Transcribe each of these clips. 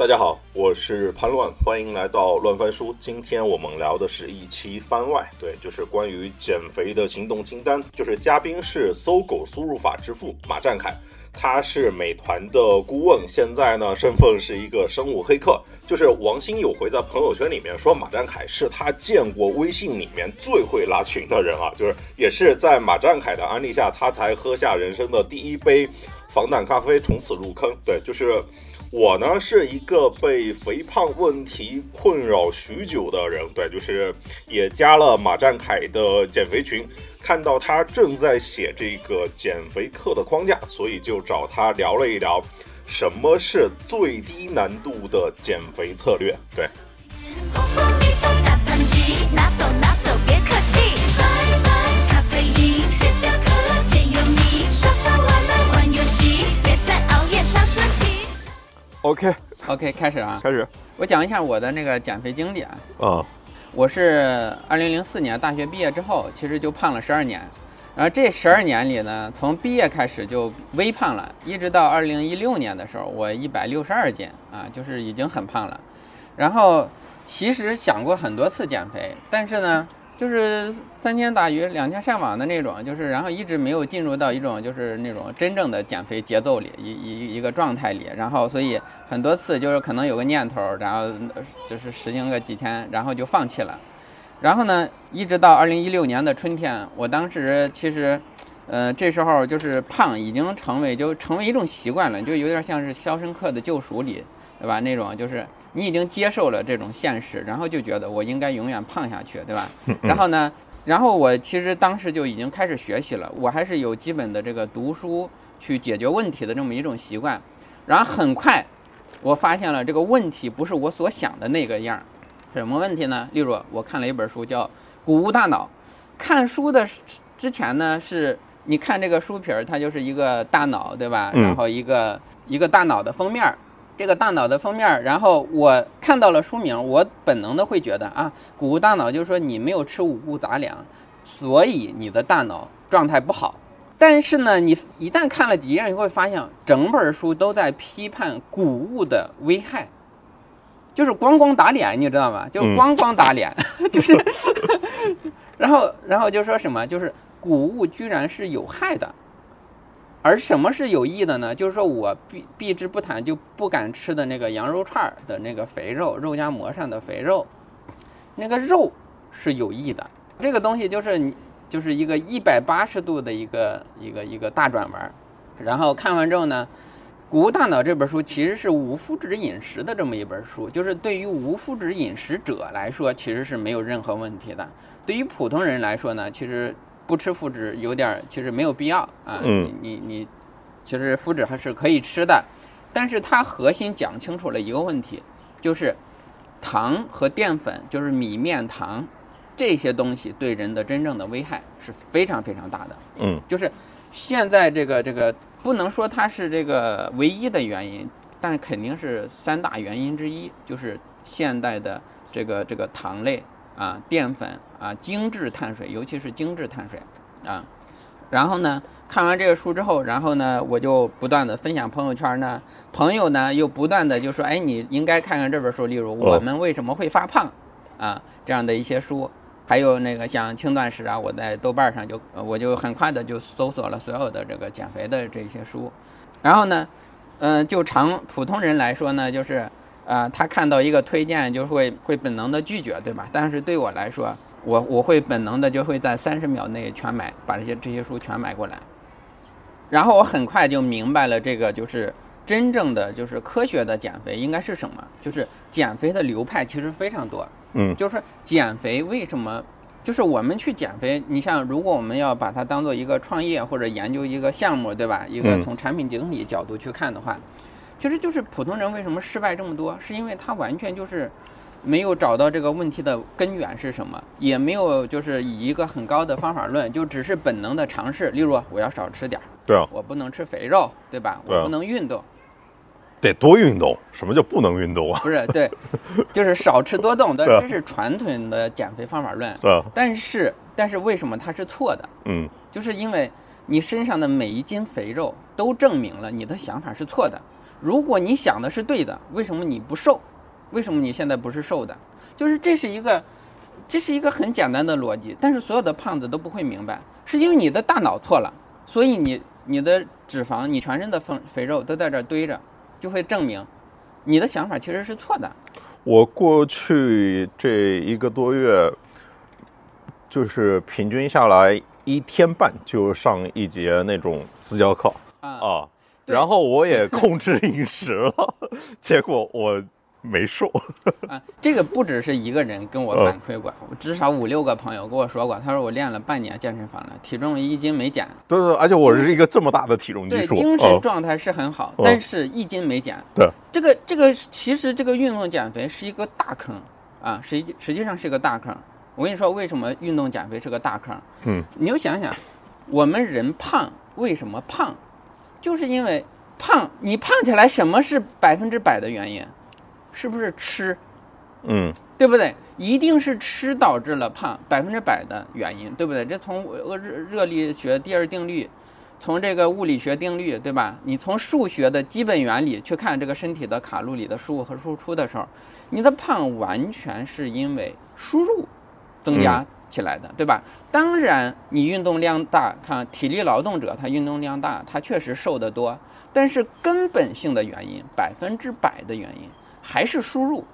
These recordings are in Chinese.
大家好，我是潘乱，欢迎来到乱翻书。今天我们聊的是一期番外，对，就是关于减肥的行动清单。就是嘉宾是搜狗输入法之父马占凯，他是美团的顾问，现在呢身份是一个生物黑客。就是王鑫有回在朋友圈里面说马占凯是他见过微信里面最会拉群的人啊，就是也是在马占凯的安利下，他才喝下人生的第一杯防弹咖啡，从此入坑。对，就是。我呢是一个被肥胖问题困扰许久的人，对，就是也加了马占凯的减肥群，看到他正在写这个减肥课的框架，所以就找他聊了一聊，什么是最低难度的减肥策略，对。OK，OK，开始啊！开始，我讲一下我的那个减肥经历啊。啊，我是二零零四年大学毕业之后，其实就胖了十二年，然后这十二年里呢，从毕业开始就微胖了，一直到二零一六年的时候，我一百六十二斤啊，就是已经很胖了。然后其实想过很多次减肥，但是呢。就是三天打鱼两天晒网的那种，就是然后一直没有进入到一种就是那种真正的减肥节奏里，一一一个状态里，然后所以很多次就是可能有个念头，然后就是实行个几天，然后就放弃了。然后呢，一直到二零一六年的春天，我当时其实，呃，这时候就是胖已经成为就成为一种习惯了，就有点像是《肖申克的救赎》里，对吧？那种就是。你已经接受了这种现实，然后就觉得我应该永远胖下去，对吧？然后呢，然后我其实当时就已经开始学习了，我还是有基本的这个读书去解决问题的这么一种习惯。然后很快，我发现了这个问题不是我所想的那个样儿。什么问题呢？例如，我看了一本书叫《谷物大脑》，看书的之前呢，是你看这个书皮儿，它就是一个大脑，对吧？然后一个一个大脑的封面。这个大脑的封面，然后我看到了书名，我本能的会觉得啊，谷物大脑就是说你没有吃五谷杂粮，所以你的大脑状态不好。但是呢，你一旦看了几页，你会发现整本书都在批判谷物的危害，就是光光打脸，你知道吗？就是光光打脸，就是，然后然后就说什么，就是谷物居然是有害的。而什么是有益的呢？就是说我避避之不谈，就不敢吃的那个羊肉串儿的那个肥肉，肉夹馍上的肥肉，那个肉是有益的。这个东西就是你就是一个一百八十度的一个一个一个大转弯。然后看完之后呢，《谷物大脑》这本书其实是无麸质饮食的这么一本书，就是对于无麸质饮食者来说，其实是没有任何问题的。对于普通人来说呢，其实。不吃麸质有点，其实没有必要啊。嗯，你你，其实麸质还是可以吃的，但是它核心讲清楚了一个问题，就是糖和淀粉，就是米面糖这些东西对人的真正的危害是非常非常大的。嗯，就是现在这个这个不能说它是这个唯一的原因，但是肯定是三大原因之一，就是现代的这个这个糖类。啊，淀粉啊，精致碳水，尤其是精致碳水啊。然后呢，看完这个书之后，然后呢，我就不断的分享朋友圈呢，朋友呢又不断的就说，哎，你应该看看这本书，例如《我们为什么会发胖》啊这样的一些书，还有那个像轻断食啊，我在豆瓣上就我就很快的就搜索了所有的这个减肥的这些书。然后呢，嗯，就常普通人来说呢，就是。啊，他看到一个推荐就会会本能的拒绝，对吧？但是对我来说，我我会本能的就会在三十秒内全买，把这些这些书全买过来。然后我很快就明白了，这个就是真正的就是科学的减肥应该是什么？就是减肥的流派其实非常多。嗯，就是减肥为什么？就是我们去减肥，你像如果我们要把它当做一个创业或者研究一个项目，对吧？一个从产品经理角度去看的话。其实就是普通人为什么失败这么多，是因为他完全就是没有找到这个问题的根源是什么，也没有就是以一个很高的方法论，就只是本能的尝试。例如，我要少吃点儿，对啊，我不能吃肥肉，对吧？我不能运动，得多运动。什么叫不能运动啊？不是，对，就是少吃多动的，这是传统的减肥方法论。对，但是但是为什么它是错的？嗯，就是因为你身上的每一斤肥肉都证明了你的想法是错的。如果你想的是对的，为什么你不瘦？为什么你现在不是瘦的？就是这是一个，这是一个很简单的逻辑，但是所有的胖子都不会明白，是因为你的大脑错了，所以你你的脂肪、你全身的肥肥肉都在这儿堆着，就会证明你的想法其实是错的。我过去这一个多月，就是平均下来一天半就上一节那种私教课啊然后我也控制饮食了，结果我没瘦。啊，这个不只是一个人跟我嗯反馈过，我至少五六个朋友跟我说过，他说我练了半年健身房了，体重一斤没减，对对，而且我是一个这么大的体重基对，数，精神嗯状态是很好，嗯但是一斤没减。对，这个这个其实这个运动减肥是一个大坑啊，实际实际上是一个大坑。我跟你说，为什么运动减肥是个大坑？嗯，你就想想，我们人胖为什么胖，就是因为胖，你胖起来什么是百分之百的原因？是不是吃？嗯对不对？一定是吃导致了胖，百分之百的原因，对不对？这从呃热热力学第二定律，从这个物理学定律，对吧？你从数学的基本原理去看这个身体的卡路里的输入和输出的时候，你的胖完全是因为输入增加起来的，对吧？当然，你运动量大，看体力劳动者他运动量大，他确实瘦得多，但是根本性的原因，百分之百的原因还是输入。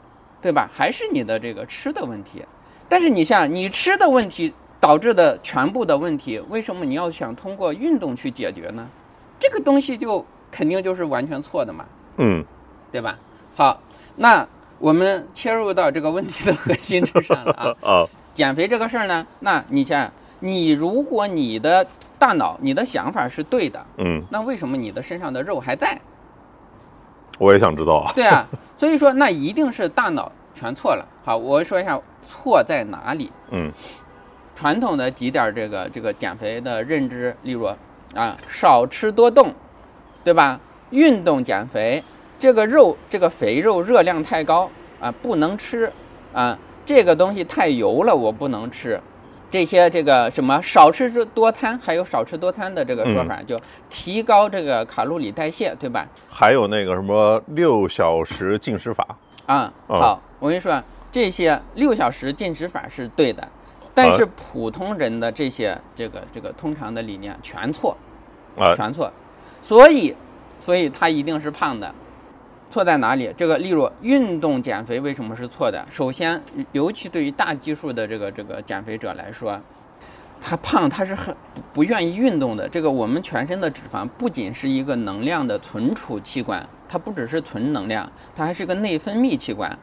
对吧？还是你的这个吃的问题。但是你像你吃的问题导致的全部的问题，为什么你要想通过运动去解决呢？这个东西就肯定就是完全错的嘛，嗯对吧？好，那我们切入到这个问题的核心之上了啊。啊减肥这个事儿呢，那你想，你如果你的大脑、你的想法是对的，嗯，那为什么你的身上的肉还在？我也想知道啊。对啊，所以说那一定是大脑全错了。好，我说一下错在哪里。嗯传统的几点儿这个这个减肥的认知，例如啊，少吃多动，对吧？运动减肥，这个肉这个肥肉热量太高啊，不能吃啊，这个东西太油了，我不能吃。这些这个什么少吃多餐，还有少吃多餐的这个说法，就提高这个卡路里代谢，对吧？还有那个什么六小时进食法，啊，嗯好，我跟你说，这些六小时进食法是对的，但啊是普通人的这些这个这个通常的理念全错，啊全错，所以所以他一定是胖的。错在哪里？这个，例如运动减肥为什么是错的？首先，尤其对于大基数的这个这个减肥者来说，他胖他是很不愿意运动的。这个我们全身的脂肪不仅是一个能量的存储器官，它不只是存能量，它还是个内分泌器官。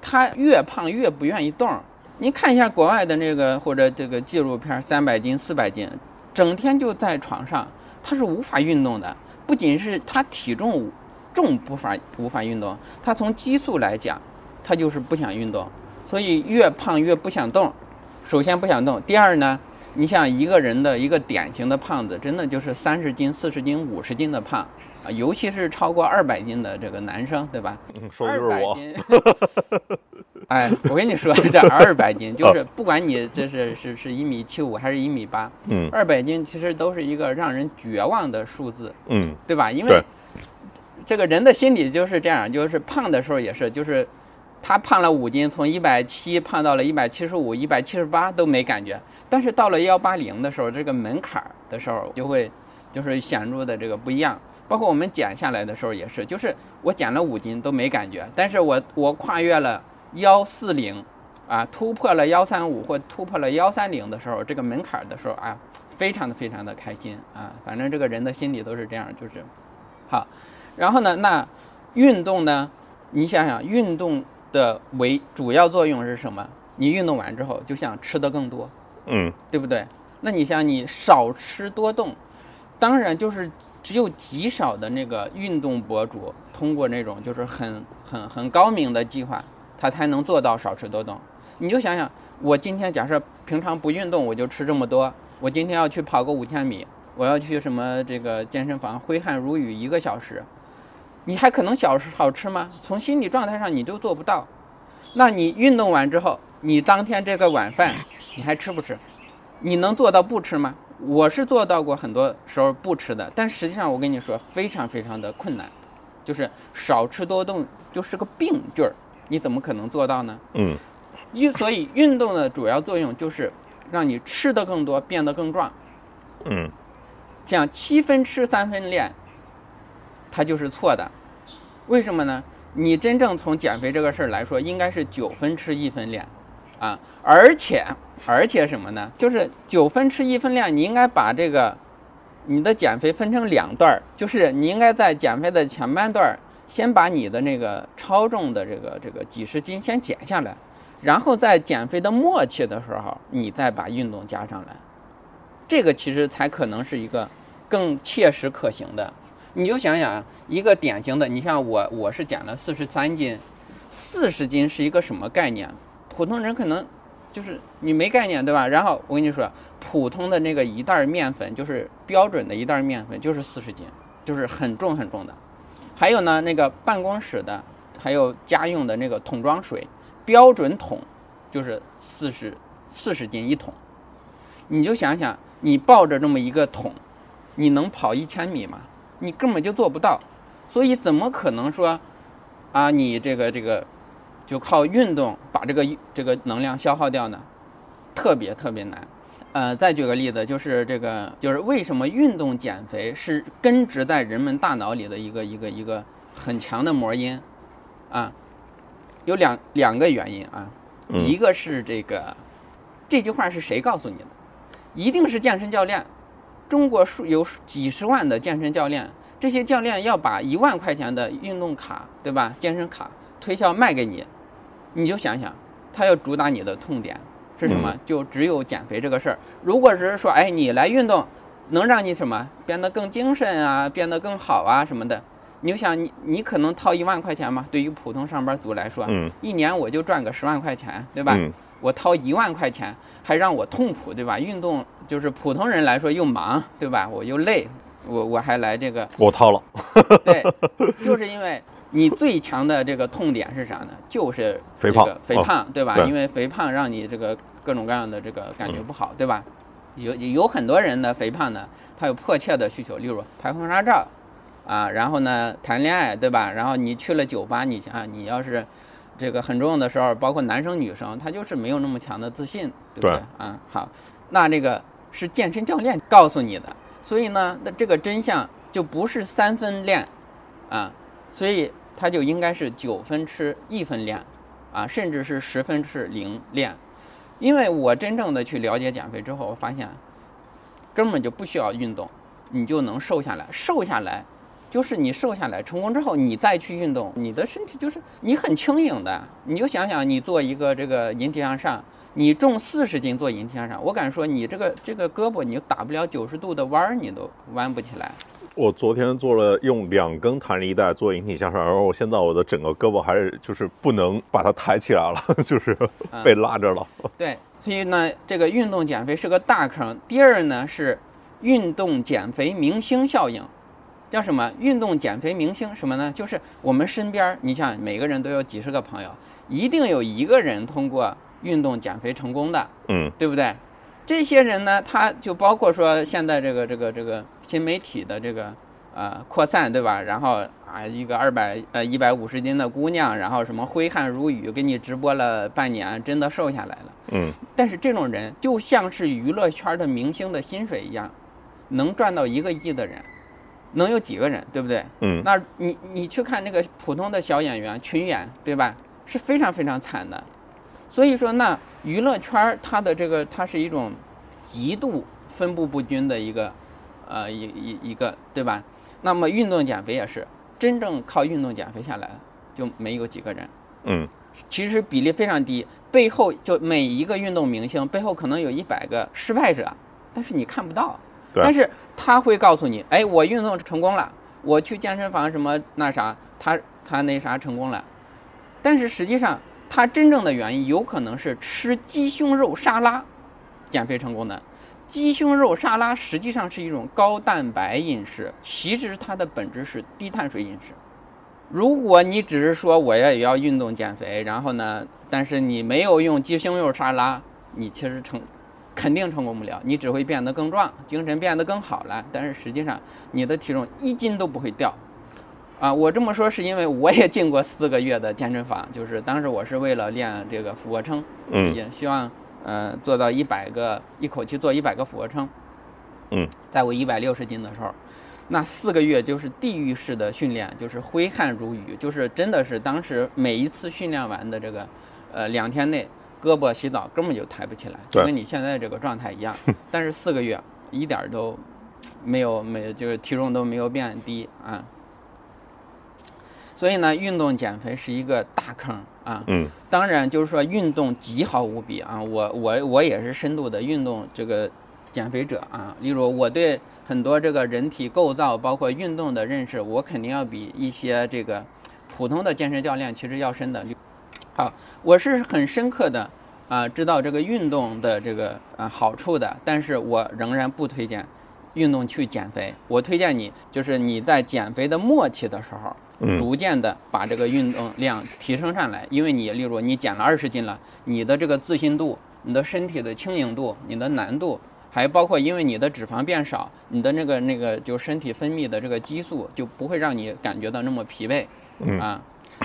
他越胖越不愿意动。你看一下国外的那个或者这个纪录片，三百斤、四百斤，整天就在床上，他是无法运动的。不仅是他体重重不法无法运动，他从激素来讲，他就是不想运动，所以越胖越不想动。首先不想动，第二呢，你像一个人的一个典型的胖子，真的就是三十斤、四十斤、五十斤的胖啊，尤其是超过二百斤的这个男生，对吧？嗯说的就是我。二百斤。哎，我跟你说，这二百斤就是不管你这是是是一米七五还是一米八，嗯二百斤其实都是一个让人绝望的数字，嗯对吧？因为对这个人的心理就是这样，就是胖的时候也是，就是他胖了五斤，从一百七胖到了一百七十五、一百七十八都没感觉，但是到了幺八零的时候，这个门槛儿的时候就会就是显著的这个不一样。包括我们减下来的时候也是，就是我减了五斤都没感觉，但是我我跨越了幺四零，啊，突破了幺三五或突破了幺三零的时候，这个门槛儿的时候啊，非常的非常的开心啊，反正这个人的心理都是这样，就是好。然后呢，那运动呢？你想想，运动的为主要作用是什么？你运动完之后就想吃的更多，嗯对不对？那你像你少吃多动，当然就是只有极少的那个运动博主通过那种就是很很很高明的计划，他才能做到少吃多动。你就想想，我今天假设平常不运动，我就吃这么多，我今天要去跑个五千米，我要去什么这个健身房挥汗如雨一个小时，你还可能小吃好吃吗？从心理状态上你都做不到。那你运动完之后，你当天这个晚饭你还吃不吃？你能做到不吃吗？我是做到过很多时候不吃的，但实际上我跟你说，非常非常的困难，就是少吃多动，就是个病句儿，你怎么可能做到呢？嗯运所以运动的主要作用就是让你吃的更多，变得更壮。嗯讲七分吃三分练，它就是错的。为什么呢？你真正从减肥这个事儿来说，应该是九分吃一分练，啊，而且而且什么呢？就是九分吃一分练，你应该把这个你的减肥分成两段儿，就是你应该在减肥的前半段儿，先把你的那个超重的这个这个几十斤先减下来，然后在减肥的末期的时候，你再把运动加上来，这个其实才可能是一个更切实可行的。你就想想，一个典型的，你像我，我是减了四十三斤，四十斤是一个什么概念？普通人可能就是你没概念，对吧？然后我跟你说，普通的那个一袋面粉，就是标准的一袋面粉，就是四十斤，就是很重很重的。还有呢，那个办公室的，还有家用的那个桶装水，标准桶就是四十四十斤一桶。你就想想，你抱着这么一个桶，你能跑一千米吗？你根本就做不到。所以怎么可能说，啊，你这个这个就靠运动把这个这个能量消耗掉呢？特别特别难。呃，再举个例子，就是这个，就是为什么运动减肥是根植在人们大脑里的一个一个一个很强的魔音，啊，有两两个原因啊，嗯一个是这个，这句话是谁告诉你的？一定是健身教练。中国数有几十万的健身教练，这些教练要把一万块钱的运动卡，对吧？健身卡推销卖给你，你就想想，他要主打你的痛点是什么？就只有减肥这个事儿。如果只是说，哎，你来运动，能让你什么变得更精神啊，变得更好啊什么的，你就想你你可能掏一万块钱嘛？对于普通上班族来说，嗯一年我就赚个十万块钱，对吧？嗯我掏一万块钱，还让我痛苦，对吧？运动就是普通人来说又忙，对吧？我又累，我我还来这个，我掏了。对，就是因为你最强的这个痛点是啥呢？就是肥胖肥胖，对吧？因为肥胖让你这个各种各样的这个感觉不好，对吧？有有很多人的肥胖呢，他有迫切的需求，例如拍婚纱照，啊，然后呢谈恋爱，对吧？然后你去了酒吧，你想想，你要是这个很重要的时候，包括男生女生，他就是没有那么强的自信，对不对？对啊，好，那这个是健身教练告诉你的，所以呢，那这个真相就不是三分练，啊，所以它就应该是九分吃一分练，啊，甚至是十分吃零练，因为我真正的去了解减肥之后，我发现根本就不需要运动，你就能瘦下来，瘦下来。就是你瘦下来成功之后，你再去运动，你的身体就是你很轻盈的。你就想想，你做一个这个引体向上，你重四十斤做引体向上，我敢说你这个这个胳膊你打不了九十度的弯儿，你都弯不起来。我昨天做了用两根弹力带做引体向上，然后我现在我的整个胳膊还是就是不能把它抬起来了，就是被拉着了。对，所以呢，这个运动减肥是个大坑。第二呢是运动减肥明星效应，叫什么？运动减肥明星什么呢？就是我们身边儿，你想每个人都有几十个朋友，一定有一个人通过运动减肥成功的，嗯对不对？这些人呢，他就包括说现在这个这个这个新媒体的这个呃扩散，对吧？然后啊，一个二百呃一百五十斤的姑娘，然后什么挥汗如雨，给你直播了半年，真的瘦下来了。嗯但是这种人就像是娱乐圈的明星的薪水一样，能赚到一个亿的人，能有几个人，对不对？嗯那你你去看那个普通的小演员群演，对吧？是非常非常惨的。所以说，那娱乐圈儿它的这个它是一种极度分布不均的一个呃一一一个，对吧？那么运动减肥也是，真正靠运动减肥下来就没有几个人。嗯其实比例非常低，背后就每一个运动明星背后可能有一百个失败者，但是你看不到。但是他会告诉你，哎，我运动成功了，我去健身房什么那啥，他他那啥成功了。但是实际上，他真正的原因有可能是吃鸡胸肉沙拉减肥成功的。鸡胸肉沙拉实际上是一种高蛋白饮食，其实它的本质是低碳水饮食。如果你只是说我也要运动减肥，然后呢，但是你没有用鸡胸肉沙拉，你其实成肯定成功不了，你只会变得更壮，精神变得更好了，但是实际上你的体重一斤都不会掉。啊，我这么说是因为我也进过四个月的健身房，就是当时我是为了练这个俯卧撑，嗯也希望呃做到一百个，一口气做一百个俯卧撑。嗯，在我一百六十斤的时候，那四个月就是地狱式的训练，就是挥汗如雨，就是真的是当时每一次训练完的这个呃两天内，胳膊洗澡根本就抬不起来，就跟你现在这个状态一样。但是四个月一点儿都没有没有，就是体重都没有变低啊。所以呢，运动减肥是一个大坑啊。嗯当然，就是说运动极好无比啊！我我我也是深度的运动这个减肥者啊。例如，我对很多这个人体构造，包括运动的认识，我肯定要比一些这个普通的健身教练其实要深的。好，我是很深刻的啊，知道这个运动的这个啊好处的，但是我仍然不推荐运动去减肥。我推荐你，就是你在减肥的末期的时候。嗯逐渐的把这个运动量提升上来，因为你例如你减了二十斤了，你的这个自信度、你的身体的轻盈度、你的难度，还包括因为你的脂肪变少，你的那个那个就身体分泌的这个激素就不会让你感觉到那么疲惫嗯啊。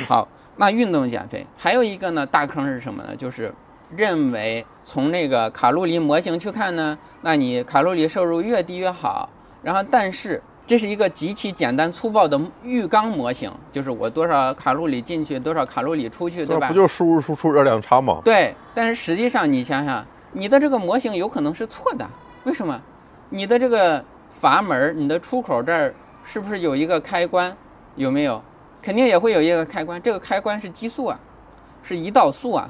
好，那运动减肥还有一个呢大坑是什么呢？就是认为从那个卡路里模型去看呢，那你卡路里摄入越低越好，然后但是。这是一个极其简单粗暴的浴缸模型，就是我多少卡路里进去，多少卡路里出去，对吧？不就是输入输出热量差吗？对，但是实际上你想想，你的这个模型有可能是错的，为什么？你的这个阀门，你的出口这儿是不是有一个开关？有没有？肯定也会有一个开关，这个开关是激素啊，是胰岛素啊，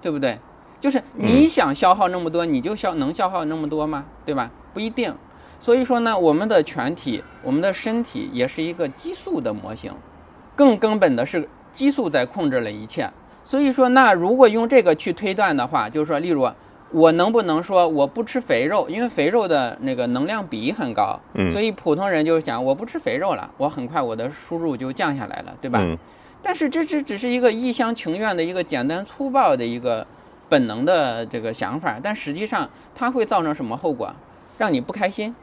对不对？就是你想消耗那么多，你就消能消耗那么多吗？对吧？不一定。所以说呢，我们的全体，我们的身体也是一个激素的模型，更根本的是激素在控制了一切。所以说，那如果用这个去推断的话，就是说，例如我能不能说我不吃肥肉，因为肥肉的那个能量比很高，嗯所以普通人就是想我不吃肥肉了，我很快我的输入就降下来了，对吧？嗯但是这这只是一个一厢情愿的一个简单粗暴的一个本能的这个想法，但实际上它会造成什么后果？让你不开心。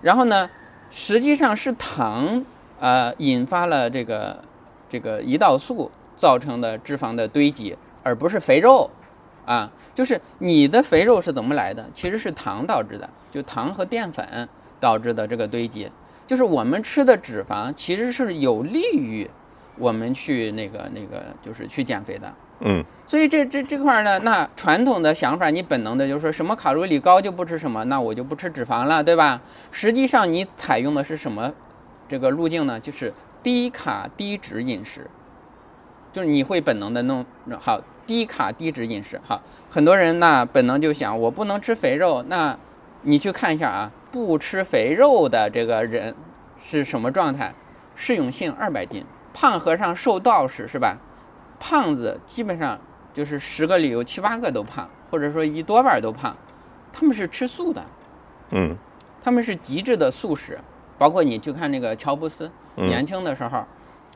然后呢，实际上是糖呃引发了这个这个胰岛素造成的脂肪的堆积，而不是肥肉啊。就是你的肥肉是怎么来的？其实是糖导致的，就糖和淀粉导致的这个堆积。就是我们吃的脂肪其实是有利于我们去那个那个就是去减肥的。嗯所以这这这块儿呢，那传统的想法，你本能的就是说什么卡路里高就不吃什么，那我就不吃脂肪了，对吧？实际上你采用的是什么这个路径呢？就是低卡低脂饮食，就是你会本能的弄好低卡低脂饮食。好，很多人呢本能就想我不能吃肥肉，那你去看一下啊，不吃肥肉的这个人是什么状态？适用性二百斤，胖和尚瘦道士是吧？胖子基本上就是十个里有七八个都胖，或者说一多半都胖，他们是吃素的，嗯他们是极致的素食。包括你去看那个乔布斯，嗯，年轻的时候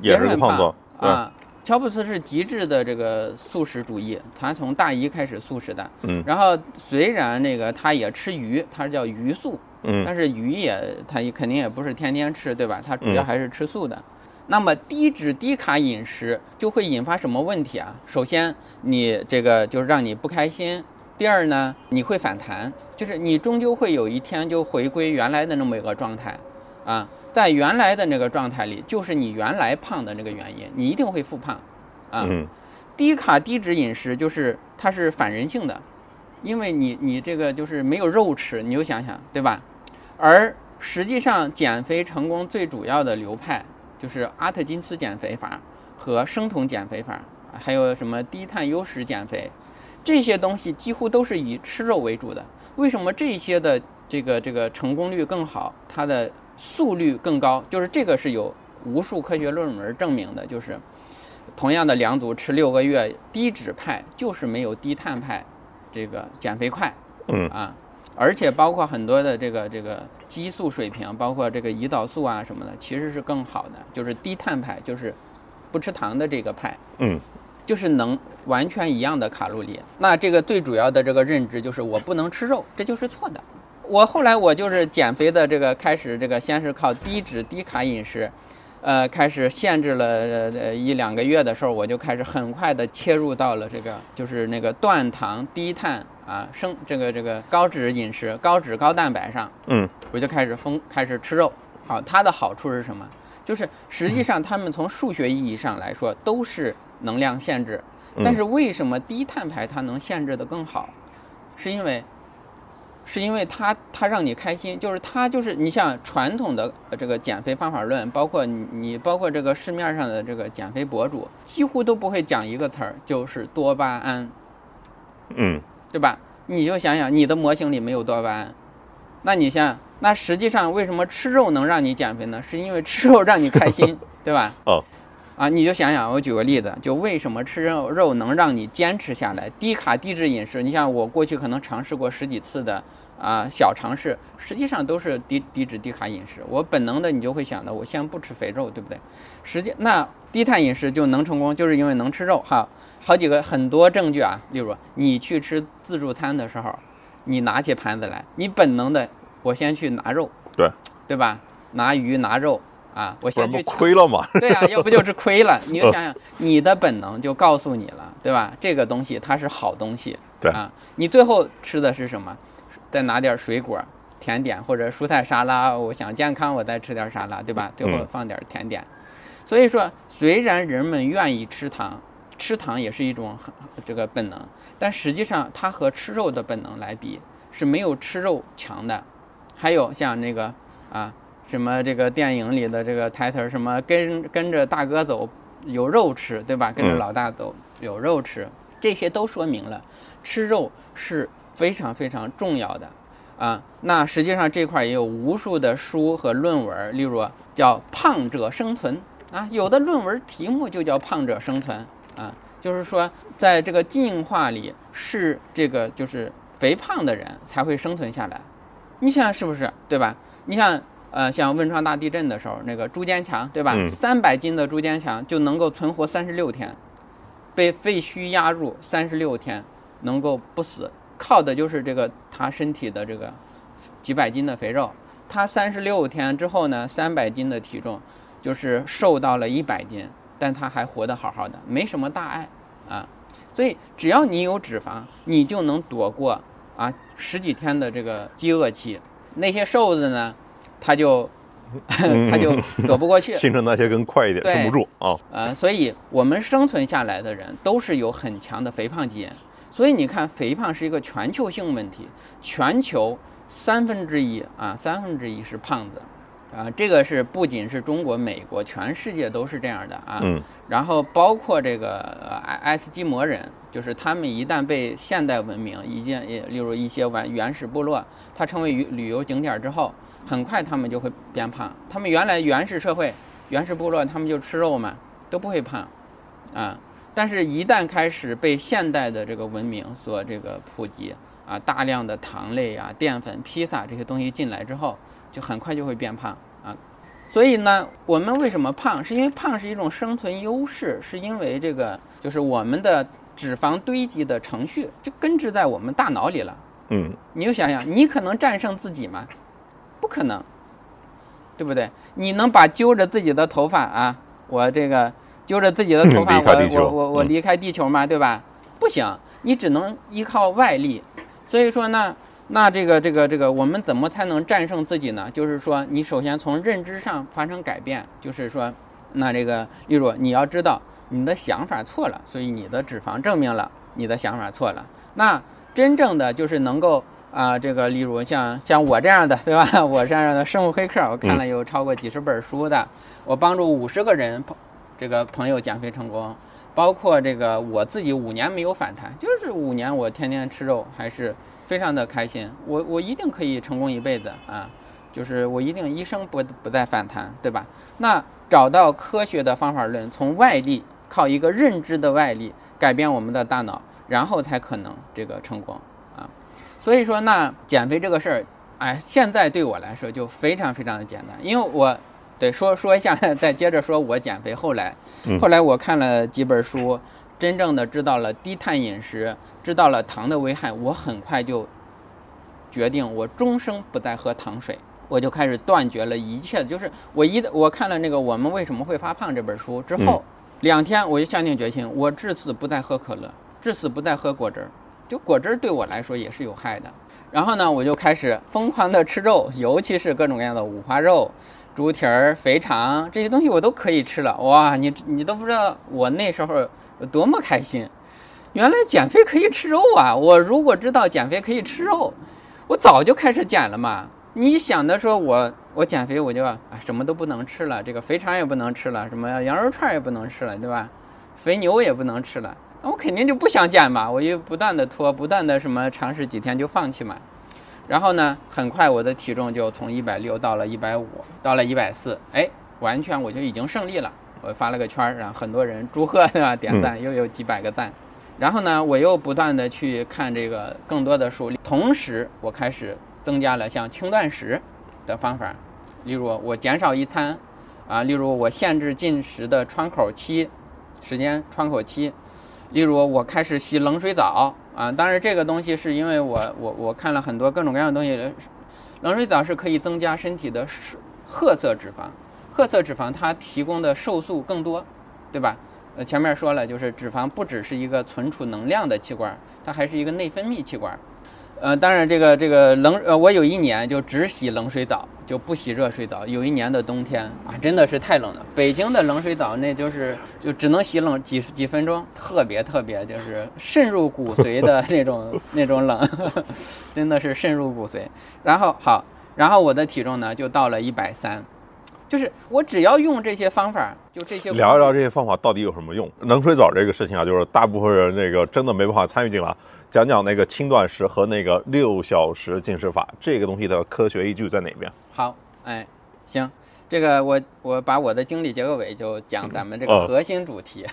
也是个很胖子，啊。乔布斯是极致的这个素食主义，他从大一开始素食的。嗯然后虽然那个他也吃鱼，他是叫鱼素，嗯但是鱼也他也肯定也不是天天吃，对吧？他主要嗯还是吃素的。那么低脂低卡饮食就会引发什么问题啊？首先，你这个就是让你不开心；第二呢，你会反弹，就是你终究会有一天就回归原来的那么一个状态啊。在原来的那个状态里，就是你原来胖的那个原因，你一定会复胖啊。嗯低卡低脂饮食就是它是反人性的，因为你你这个就是没有肉吃，你就想想对吧？而实际上减肥成功最主要的流派就是阿特金斯减肥法和生酮减肥法，还有什么低碳优食减肥，这些东西几乎都是以吃肉为主的。为什么这些的这个这个成功率更好，它的速率更高？就是这个是有无数科学论文证明的，就是。同样的两组吃六个月，低脂派就是没有低碳派这个减肥快嗯啊，而且包括很多的这个这个激素水平，包括这个胰岛素啊什么的，其实是更好的，就是低碳派，就是不吃糖的这个派，嗯就是能完全一样的卡路里。那这个最主要的这个认知就是我不能吃肉，这就是错的。我后来我就是减肥的这个开始，这个先是靠低脂低卡饮食，呃开始限制了呃一两个月的时候，我就开始很快的切入到了这个就是那个断糖低碳啊生这个这个高脂饮食、高脂高蛋白上，嗯，我就开始疯开始吃肉。好，它的好处是什么？就是实际上它们从数学意义上来说都是能量限制，但是为什么低碳排它能限制的更好？是因为是因为它它让你开心，就是它就是你像传统的这个减肥方法论，包括你你包括这个市面上的这个减肥博主，几乎都不会讲一个词儿，就是多巴胺，嗯，对吧？你就想想你的模型里没有多巴胺，那你像那实际上为什么吃肉能让你减肥呢？是因为吃肉让你开心，对吧？哦，啊，你就想想，我举个例子，就为什么吃肉肉能让你坚持下来，低卡低脂饮食？你像我过去可能尝试过十几次的啊小尝试，实际上都是低低脂低卡饮食。我本能的你就会想到，我先不吃肥肉，对不对？实际那低碳饮食就能成功，就是因为能吃肉哈。好几个很多证据啊，例如你去吃自助餐的时候，你拿起盘子来，你本能的我先去拿肉，对对吧？拿鱼拿肉啊，我先去抢亏了嘛？对啊，要不就是亏了。你就想想，你的本能就告诉你了，对吧？这个东西它是好东西，对啊。你最后吃的是什么？再拿点水果、甜点或者蔬菜沙拉。我想健康，我再吃点沙拉，对吧？最后嗯放点甜点。所以说，虽然人们愿意吃糖，吃糖也是一种很这个本能，但实际上它和吃肉的本能来比是没有吃肉强的。还有像那个啊，什么这个电影里的这个台词儿，什么跟跟着大哥走有肉吃，对吧？跟着嗯老大走有肉吃，这些都说明了吃肉是非常非常重要的啊。那实际上这块儿也有无数的书和论文儿，例如叫“胖者生存”啊，有的论文题目就叫“胖者生存”啊，就是说在这个进化里是这个就是肥胖的人才会生存下来。你想想是不是？对吧？你像呃，像汶川大地震的时候，那个朱坚强，对吧？嗯三百斤的朱坚强就能够存活三十六天，被废墟压入三十六天，能够不死，靠的就是这个他身体的这个几百斤的肥肉。他三十六天之后呢，三百斤的体重，就是瘦到了一百斤，但他还活得好好的，没什么大碍啊。所以只要你有脂肪，你就能躲过啊十几天的这个饥饿期。那些瘦子呢，他就 他就躲不过去。形成那些更快一点，对撑不住啊。呃，所以我们生存下来的人都是有很强的肥胖基因。所以你看，肥胖是一个全球性问题，全球三分之一啊，三分之一是胖子啊，这个是不仅是中国、美国，全世界都是这样的啊。嗯然后包括这个呃爱爱斯基摩人，就是他们一旦被现代文明，一件也例如一些完原始部落，它成为旅旅游景点之后，很快他们就会变胖。他们原来原始社会、原始部落，他们就吃肉嘛，都不会胖，啊。但是，一旦开始被现代的这个文明所这个普及啊，大量的糖类啊、淀粉、披萨这些东西进来之后，就很快就会变胖啊。所以呢，我们为什么胖？是因为胖是一种生存优势，是因为这个就是我们的脂肪堆积的程序就根植在我们大脑里了。嗯，你就想想，你可能战胜自己吗？不可能，对不对？你能把揪着自己的头发啊，我这个揪着自己的头发，我我我我嗯离开地球嘛？对吧？不行，你只能依靠外力。所以说呢，那这个这个这个，我们怎么才能战胜自己呢？就是说，你首先从认知上发生改变，就是说，那这个，例如你要知道你的想法错了，所以你的脂肪证明了你的想法错了。那真正的就是能够啊、这个例如像像我这样的，对吧？我这样的生物黑客，我看了有超过几十本书的，我帮助五十个人朋这个朋友减肥成功，包括这个我自己五年没有反弹，就是五年我天天吃肉，还是非常的开心。我我一定可以成功一辈子啊！就是我一定一生不不再反弹，对吧？那找到科学的方法论，从外力靠一个认知的外力改变我们的大脑，然后才可能这个成功啊。所以说，那减肥这个事儿，哎，现在对我来说就非常非常的简单，因为我对说说一下，再接着说我减肥后来，嗯后来我看了几本书，真正的知道了低碳饮食，知道了糖的危害，我很快就决定我终生不再喝糖水。我就开始断绝了一切。就是我一我看了那个《我们为什么会发胖》这本书之后，两天我就下定决心，我至死不再喝可乐，至死不再喝果汁儿。就果汁儿对我来说也是有害的。然后呢，我就开始疯狂的吃肉，尤其是各种各样的五花肉、猪蹄儿、肥肠这些东西，我都可以吃了。哇，你你都不知道我那时候有多么开心！原来减肥可以吃肉啊！我如果知道减肥可以吃肉，我早就开始减了嘛。你想的说，我我减肥我就啊什么都不能吃了，这个肥肠也不能吃了，什么羊肉串也不能吃了，对吧？肥牛也不能吃了。那我肯定就不想减嘛，我就不断的拖，不断的什么尝试几天就放弃嘛。然后呢，很快我的体重就从一百六到了一百五，到了一百四，哎，完全我就已经胜利了。我发了个圈儿，然后很多人祝贺对吧？点赞又有几百个赞。然后呢，我又不断的去看这个更多的书，同时我开始增加了像轻断食的方法，例如我减少一餐，啊，例如我限制进食的窗口期，时间窗口期。例如，我开始洗冷水澡啊，当然这个东西是因为我我我看了很多各种各样的东西，冷水澡是可以增加身体的褐色脂肪，褐色脂肪它提供的瘦素更多，对吧？呃，前面说了，就是脂肪不只是一个存储能量的器官，它还是一个内分泌器官。呃，当然，这个这个冷呃，我有一年就只洗冷水澡，就不洗热水澡。有一年的冬天啊，真的是太冷了。北京的冷水澡那就是就只能洗冷几几分钟，特别特别就是渗入骨髓的 那种那种冷，真的是渗入骨髓。然后好，然后我的体重呢就到了一百三，就是我只要用这些方法，就这些聊一聊这些方法到底有什么用。冷水澡这个事情啊，就是大部分人那个真的没办法参与进来。讲讲那个轻断食和那个六小时进食法，这个东西的科学依据在哪边？好，哎，行，这个我我把我的经历结个尾，就讲咱们这个核心主题，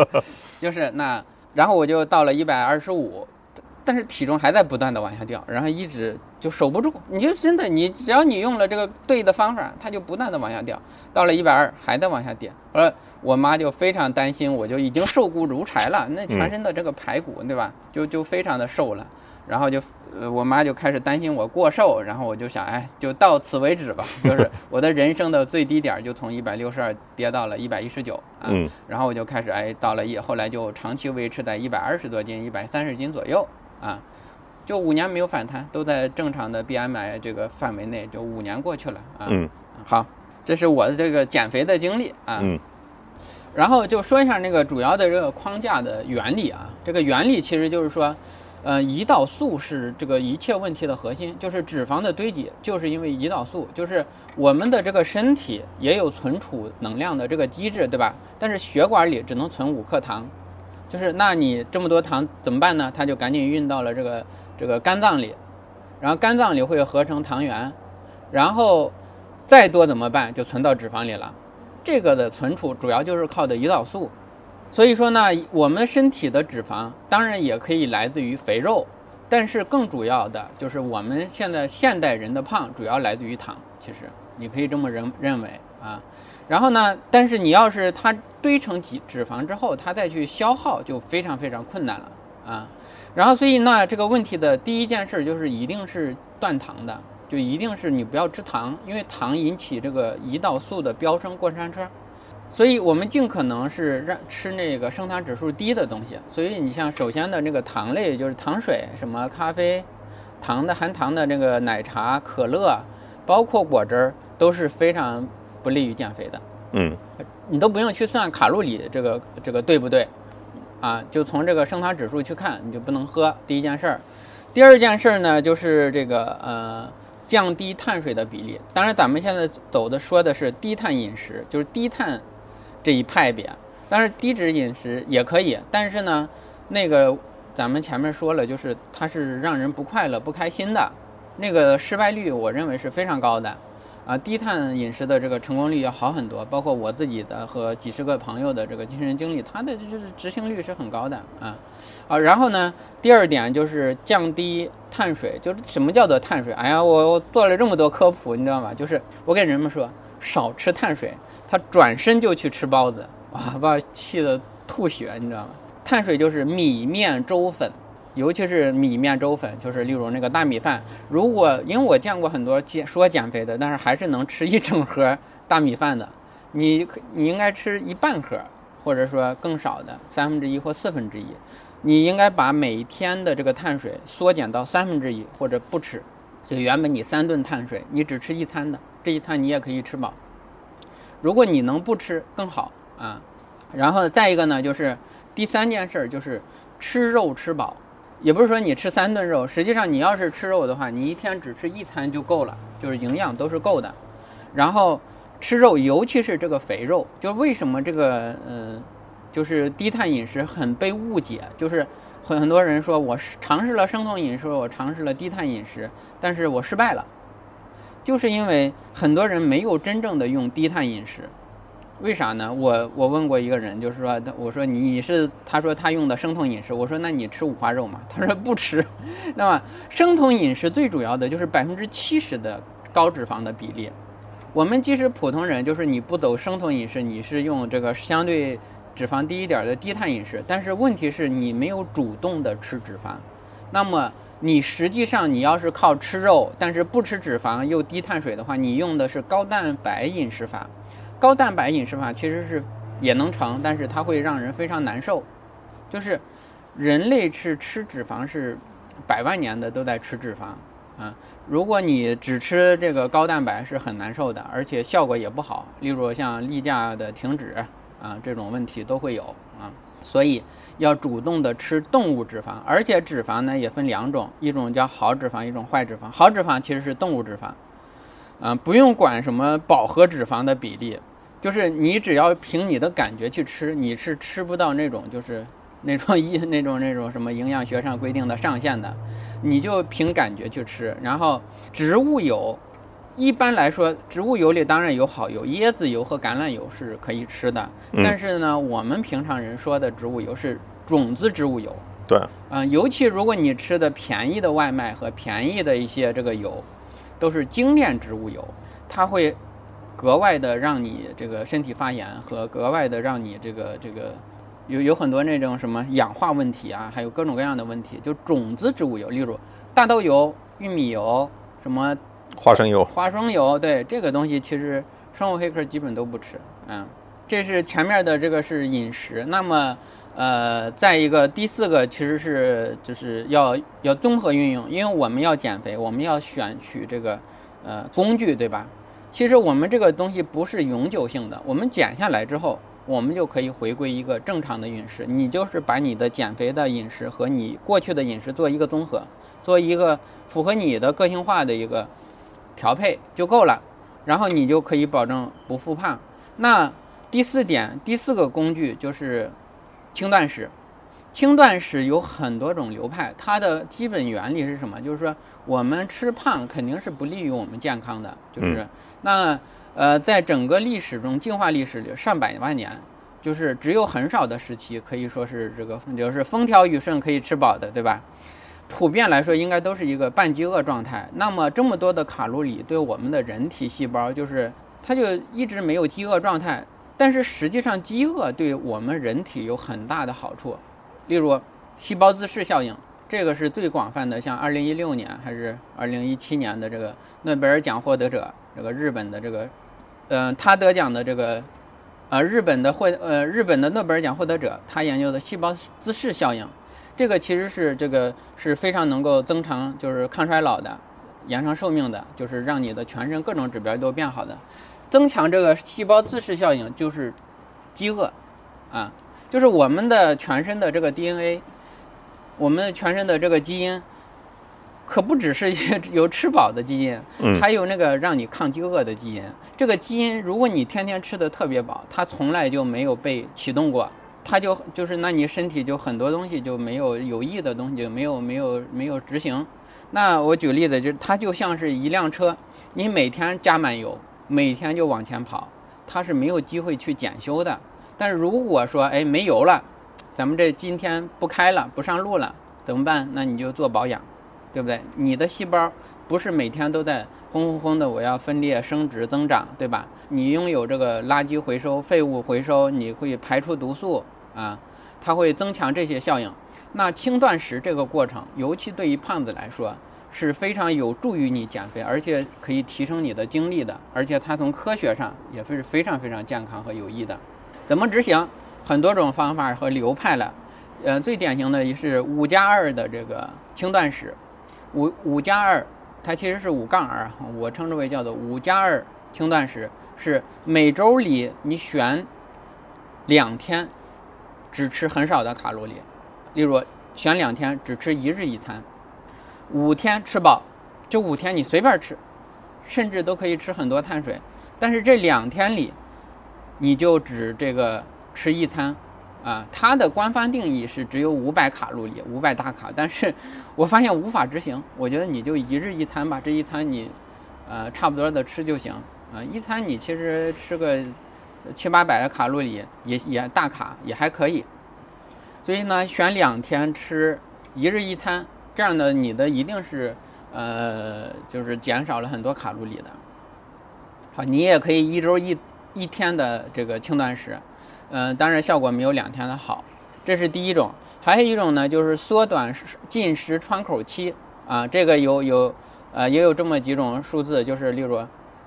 就是那，然后我就到了一百二十五。但是体重还在不断的往下掉，然后一直就守不住。你就真的，你只要你用了这个对的方法，它就不断的往下掉，到了一百二还在往下跌。呃，我妈就非常担心，我就已经瘦骨如柴了，那全身的这个排骨，对吧？就就非常的瘦了。然后就，呃，我妈就开始担心我过瘦，然后我就想，哎，就到此为止吧。就是我的人生的最低点就从一百六十二跌到了一百一十九啊。然后我就开始，哎，到了一，后来就长期维持在一百二十多斤，一百三十斤左右。啊，就五年没有反弹，都在正常的 BMI 这个范围内，就五年过去了啊。嗯，好，这是我的这个减肥的经历啊。嗯，然后就说一下那个主要的这个框架的原理啊。这个原理其实就是说，呃，胰岛素是这个一切问题的核心，就是脂肪的堆积就是因为胰岛素，就是我们的这个身体也有存储能量的这个机制，对吧？但是血管里只能存五克糖。就是，那你这么多糖怎么办呢？它就赶紧运到了这个这个肝脏里，然后肝脏里会合成糖原，然后再多怎么办？就存到脂肪里了。这个的存储主要就是靠的胰岛素。所以说呢，我们身体的脂肪当然也可以来自于肥肉，但是更主要的就是我们现在现代人的胖主要来自于糖。其实你可以这么认认为啊。然后呢？但是你要是它堆成脂脂肪之后，它再去消耗就非常非常困难了啊。然后所以那这个问题的第一件事就是一定是断糖的，就一定是你不要吃糖，因为糖引起这个胰岛素的飙升过山车。所以我们尽可能是让吃那个升糖指数低的东西。所以你像首先的这个糖类，就是糖水、什么咖啡、糖的含糖的这个奶茶、可乐，包括果汁儿，都是非常。不利于减肥的，嗯，你都不用去算卡路里，这个这个对不对？啊，就从这个升糖指数去看，你就不能喝。第一件事儿，第二件事儿呢，就是这个呃，降低碳水的比例。当然，咱们现在走的说的是低碳饮食，就是低碳这一派别。但是低脂饮食也可以，但是呢，那个咱们前面说了，就是它是让人不快乐、不开心的，那个失败率，我认为是非常高的。啊，低碳饮食的这个成功率要好很多，包括我自己的和几十个朋友的这个亲身经历，它的就是执行率是很高的啊。啊，然后呢，第二点就是降低碳水，就是什么叫做碳水？哎呀，我我做了这么多科普，你知道吗？就是我跟人们说少吃碳水，他转身就去吃包子，哇，把我气得吐血，你知道吗？碳水就是米面粥粉尤其是米面粥粉，就是例如那个大米饭。如果因为我见过很多减说减肥的，但是还是能吃一整盒大米饭的，你你应该吃一半盒，或者说更少的三分之一或四分之一。你应该把每天的这个碳水缩减到三分之一或者不吃。就原本你三顿碳水，你只吃一餐的，这一餐你也可以吃饱。如果你能不吃更好啊。然后再一个呢，就是第三件事儿就是吃肉吃饱。也不是说你吃三顿肉，实际上你要是吃肉的话，你一天只吃一餐就够了，就是营养都是够的。然后吃肉，尤其是这个肥肉，就是为什么这个呃，就是低碳饮食很被误解，就是很很多人说我是尝试了生酮饮食，我尝试了低碳饮食，但是我失败了，就是因为很多人没有真正的用低碳饮食。为啥呢？我我问过一个人，就是说他我说你是他说他用的生酮饮食，我说那你吃五花肉吗？他说不吃。那么生酮饮食最主要的就是百分之七十的高脂肪的比例。我们即使普通人，就是你不走生酮饮食，你是用这个相对脂肪低一点的低碳饮食，但是问题是你没有主动的吃脂肪。那么你实际上你要是靠吃肉，但是不吃脂肪又低碳水的话，你用的是高蛋白饮食法。高蛋白饮食法其实是也能成，但是它会让人非常难受。就是人类是吃脂肪是百万年的都在吃脂肪啊。如果你只吃这个高蛋白是很难受的，而且效果也不好。例如像例假的停止啊这种问题都会有啊。所以要主动的吃动物脂肪，而且脂肪呢也分两种，一种叫好脂肪，一种坏脂肪。好脂肪其实是动物脂肪。啊，不用管什么饱和脂肪的比例，就是你只要凭你的感觉去吃，你是吃不到那种就是那种一 那种那种什么营养学上规定的上限的，你就凭感觉去吃。然后植物油，一般来说，植物油里当然有好油，椰子油和橄榄油是可以吃的。但是呢，我们平常人说的植物油是种子植物油。对。嗯，尤其如果你吃的便宜的外卖和便宜的一些这个油。都是精炼植物油，它会格外的让你这个身体发炎和格外的让你这个这个有有很多那种什么氧化问题啊，还有各种各样的问题。就种子植物油，例如大豆油、玉米油、什么花生油、花生油，对这个东西其实生物黑客基本都不吃。嗯，这是前面的这个是饮食。那么。呃，再一个，第四个其实是就是要要综合运用，因为我们要减肥，我们要选取这个呃工具，对吧？其实我们这个东西不是永久性的，我们减下来之后，我们就可以回归一个正常的饮食。你就是把你的减肥的饮食和你过去的饮食做一个综合，做一个符合你的个性化的一个调配就够了，然后你就可以保证不复胖。那第四点，第四个工具就是。轻断食，轻断食有很多种流派，它的基本原理是什么？就是说，我们吃胖肯定是不利于我们健康的。就是那呃，在整个历史中，进化历史里上百万年，就是只有很少的时期可以说是这个就是风调雨顺可以吃饱的，对吧？普遍来说，应该都是一个半饥饿状态。那么这么多的卡路里对我们的人体细胞，就是它就一直没有饥饿状态。但是实际上，饥饿对我们人体有很大的好处，例如细胞自噬效应，这个是最广泛的。像2016年还是2017年的这个诺贝尔奖获得者，这个日本的这个，嗯，他得奖的这个，呃，日本的获呃日本的诺贝尔奖获得者，他研究的细胞自噬效应，这个其实是这个是非常能够增长，就是抗衰老的，延长寿命的，就是让你的全身各种指标都变好的。增强这个细胞自噬效应就是饥饿，啊，就是我们的全身的这个 DNA，我们全身的这个基因，可不只是 有吃饱的基因，还有那个让你抗饥饿的基因。这个基因，如果你天天吃的特别饱，它从来就没有被启动过，它就就是那你身体就很多东西就没有有益的东西就没有没有没有执行。那我举例子，就是它就像是一辆车，你每天加满油。每天就往前跑，它是没有机会去检修的。但是如果说哎没油了，咱们这今天不开了，不上路了，怎么办？那你就做保养，对不对？你的细胞不是每天都在轰轰轰的，我要分裂、生殖、增长，对吧？你拥有这个垃圾回收、废物回收，你会排出毒素啊，它会增强这些效应。那轻断食这个过程，尤其对于胖子来说，是非常有助于你减肥，而且可以提升你的精力的，而且它从科学上也是非常非常健康和有益的。怎么执行？很多种方法和流派了。呃，最典型的也是五加二的这个轻断食。五五加二，它其实是五杠二，我称之为叫做五加二轻断食，是每周里你选两天只吃很少的卡路里，例如选两天只吃一日一餐，五天吃饱，这五天你随便吃，甚至都可以吃很多碳水，但是这两天里你就只这个吃一餐。啊，它的官方定义是只有五百卡路里，五百大卡，但是我发现无法执行。我觉得你就一日一餐吧，这一餐你，呃，差不多的吃就行。啊，一餐你其实吃个七八百的卡路里也也大卡也还可以。所以呢，选两天吃一日一餐，这样的你的一定是呃，就是减少了很多卡路里的。好，你也可以一周一一天的这个轻断食。嗯，当然效果没有两天的好，这是第一种。还有一种呢，就是缩短进食窗口期啊，这个有有呃也有这么几种数字，就是例如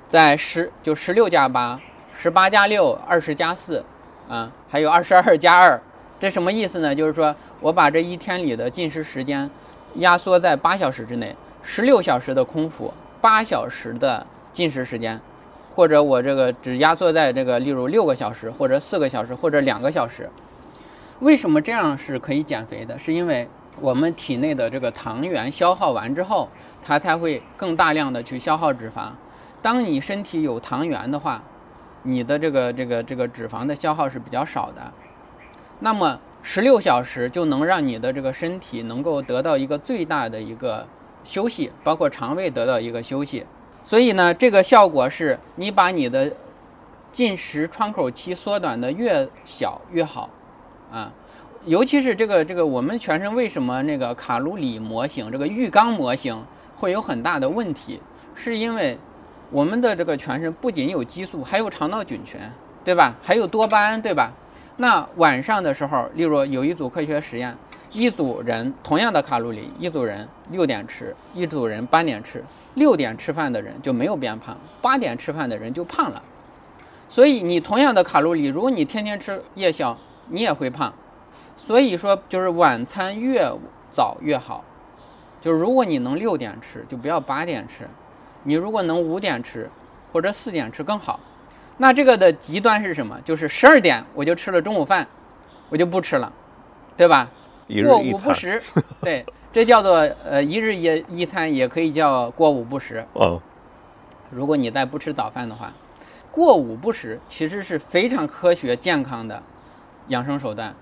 在十就十六加八、十八加六、二十加四啊，还有二十二加二，这什么意思呢？就是说我把这一天里的进食时间压缩在八小时之内，十六小时的空腹，八小时的进食时间。或者我这个只压缩在这个，例如六个小时，或者四个小时，或者两个小时。为什么这样是可以减肥的？是因为我们体内的这个糖原消耗完之后，它才会更大量的去消耗脂肪。当你身体有糖原的话，你的这个这个这个脂肪的消耗是比较少的。那么十六小时就能让你的这个身体能够得到一个最大的一个休息，包括肠胃得到一个休息。所以呢，这个效果是你把你的进食窗口期缩短的越小越好，啊，尤其是这个这个我们全身为什么那个卡路里模型这个浴缸模型会有很大的问题，是因为我们的这个全身不仅有激素，还有肠道菌群，对吧？还有多巴胺，对吧？那晚上的时候，例如有一组科学实验，一组人同样的卡路里，一组人六点吃，一组人八点吃。六点吃饭的人就没有变胖，八点吃饭的人就胖了。所以你同样的卡路里，如果你天天吃夜宵，你也会胖。所以说，就是晚餐越早越好。就是如果你能六点吃，就不要八点吃。你如果能五点吃，或者四点吃更好。那这个的极端是什么？就是十二点我就吃了中午饭，我就不吃了，对吧？过午不食，对。这叫做呃一日一一餐，也可以叫过午不食。哦，如果你再不吃早饭的话，过午不食其实是非常科学健康的养生手段，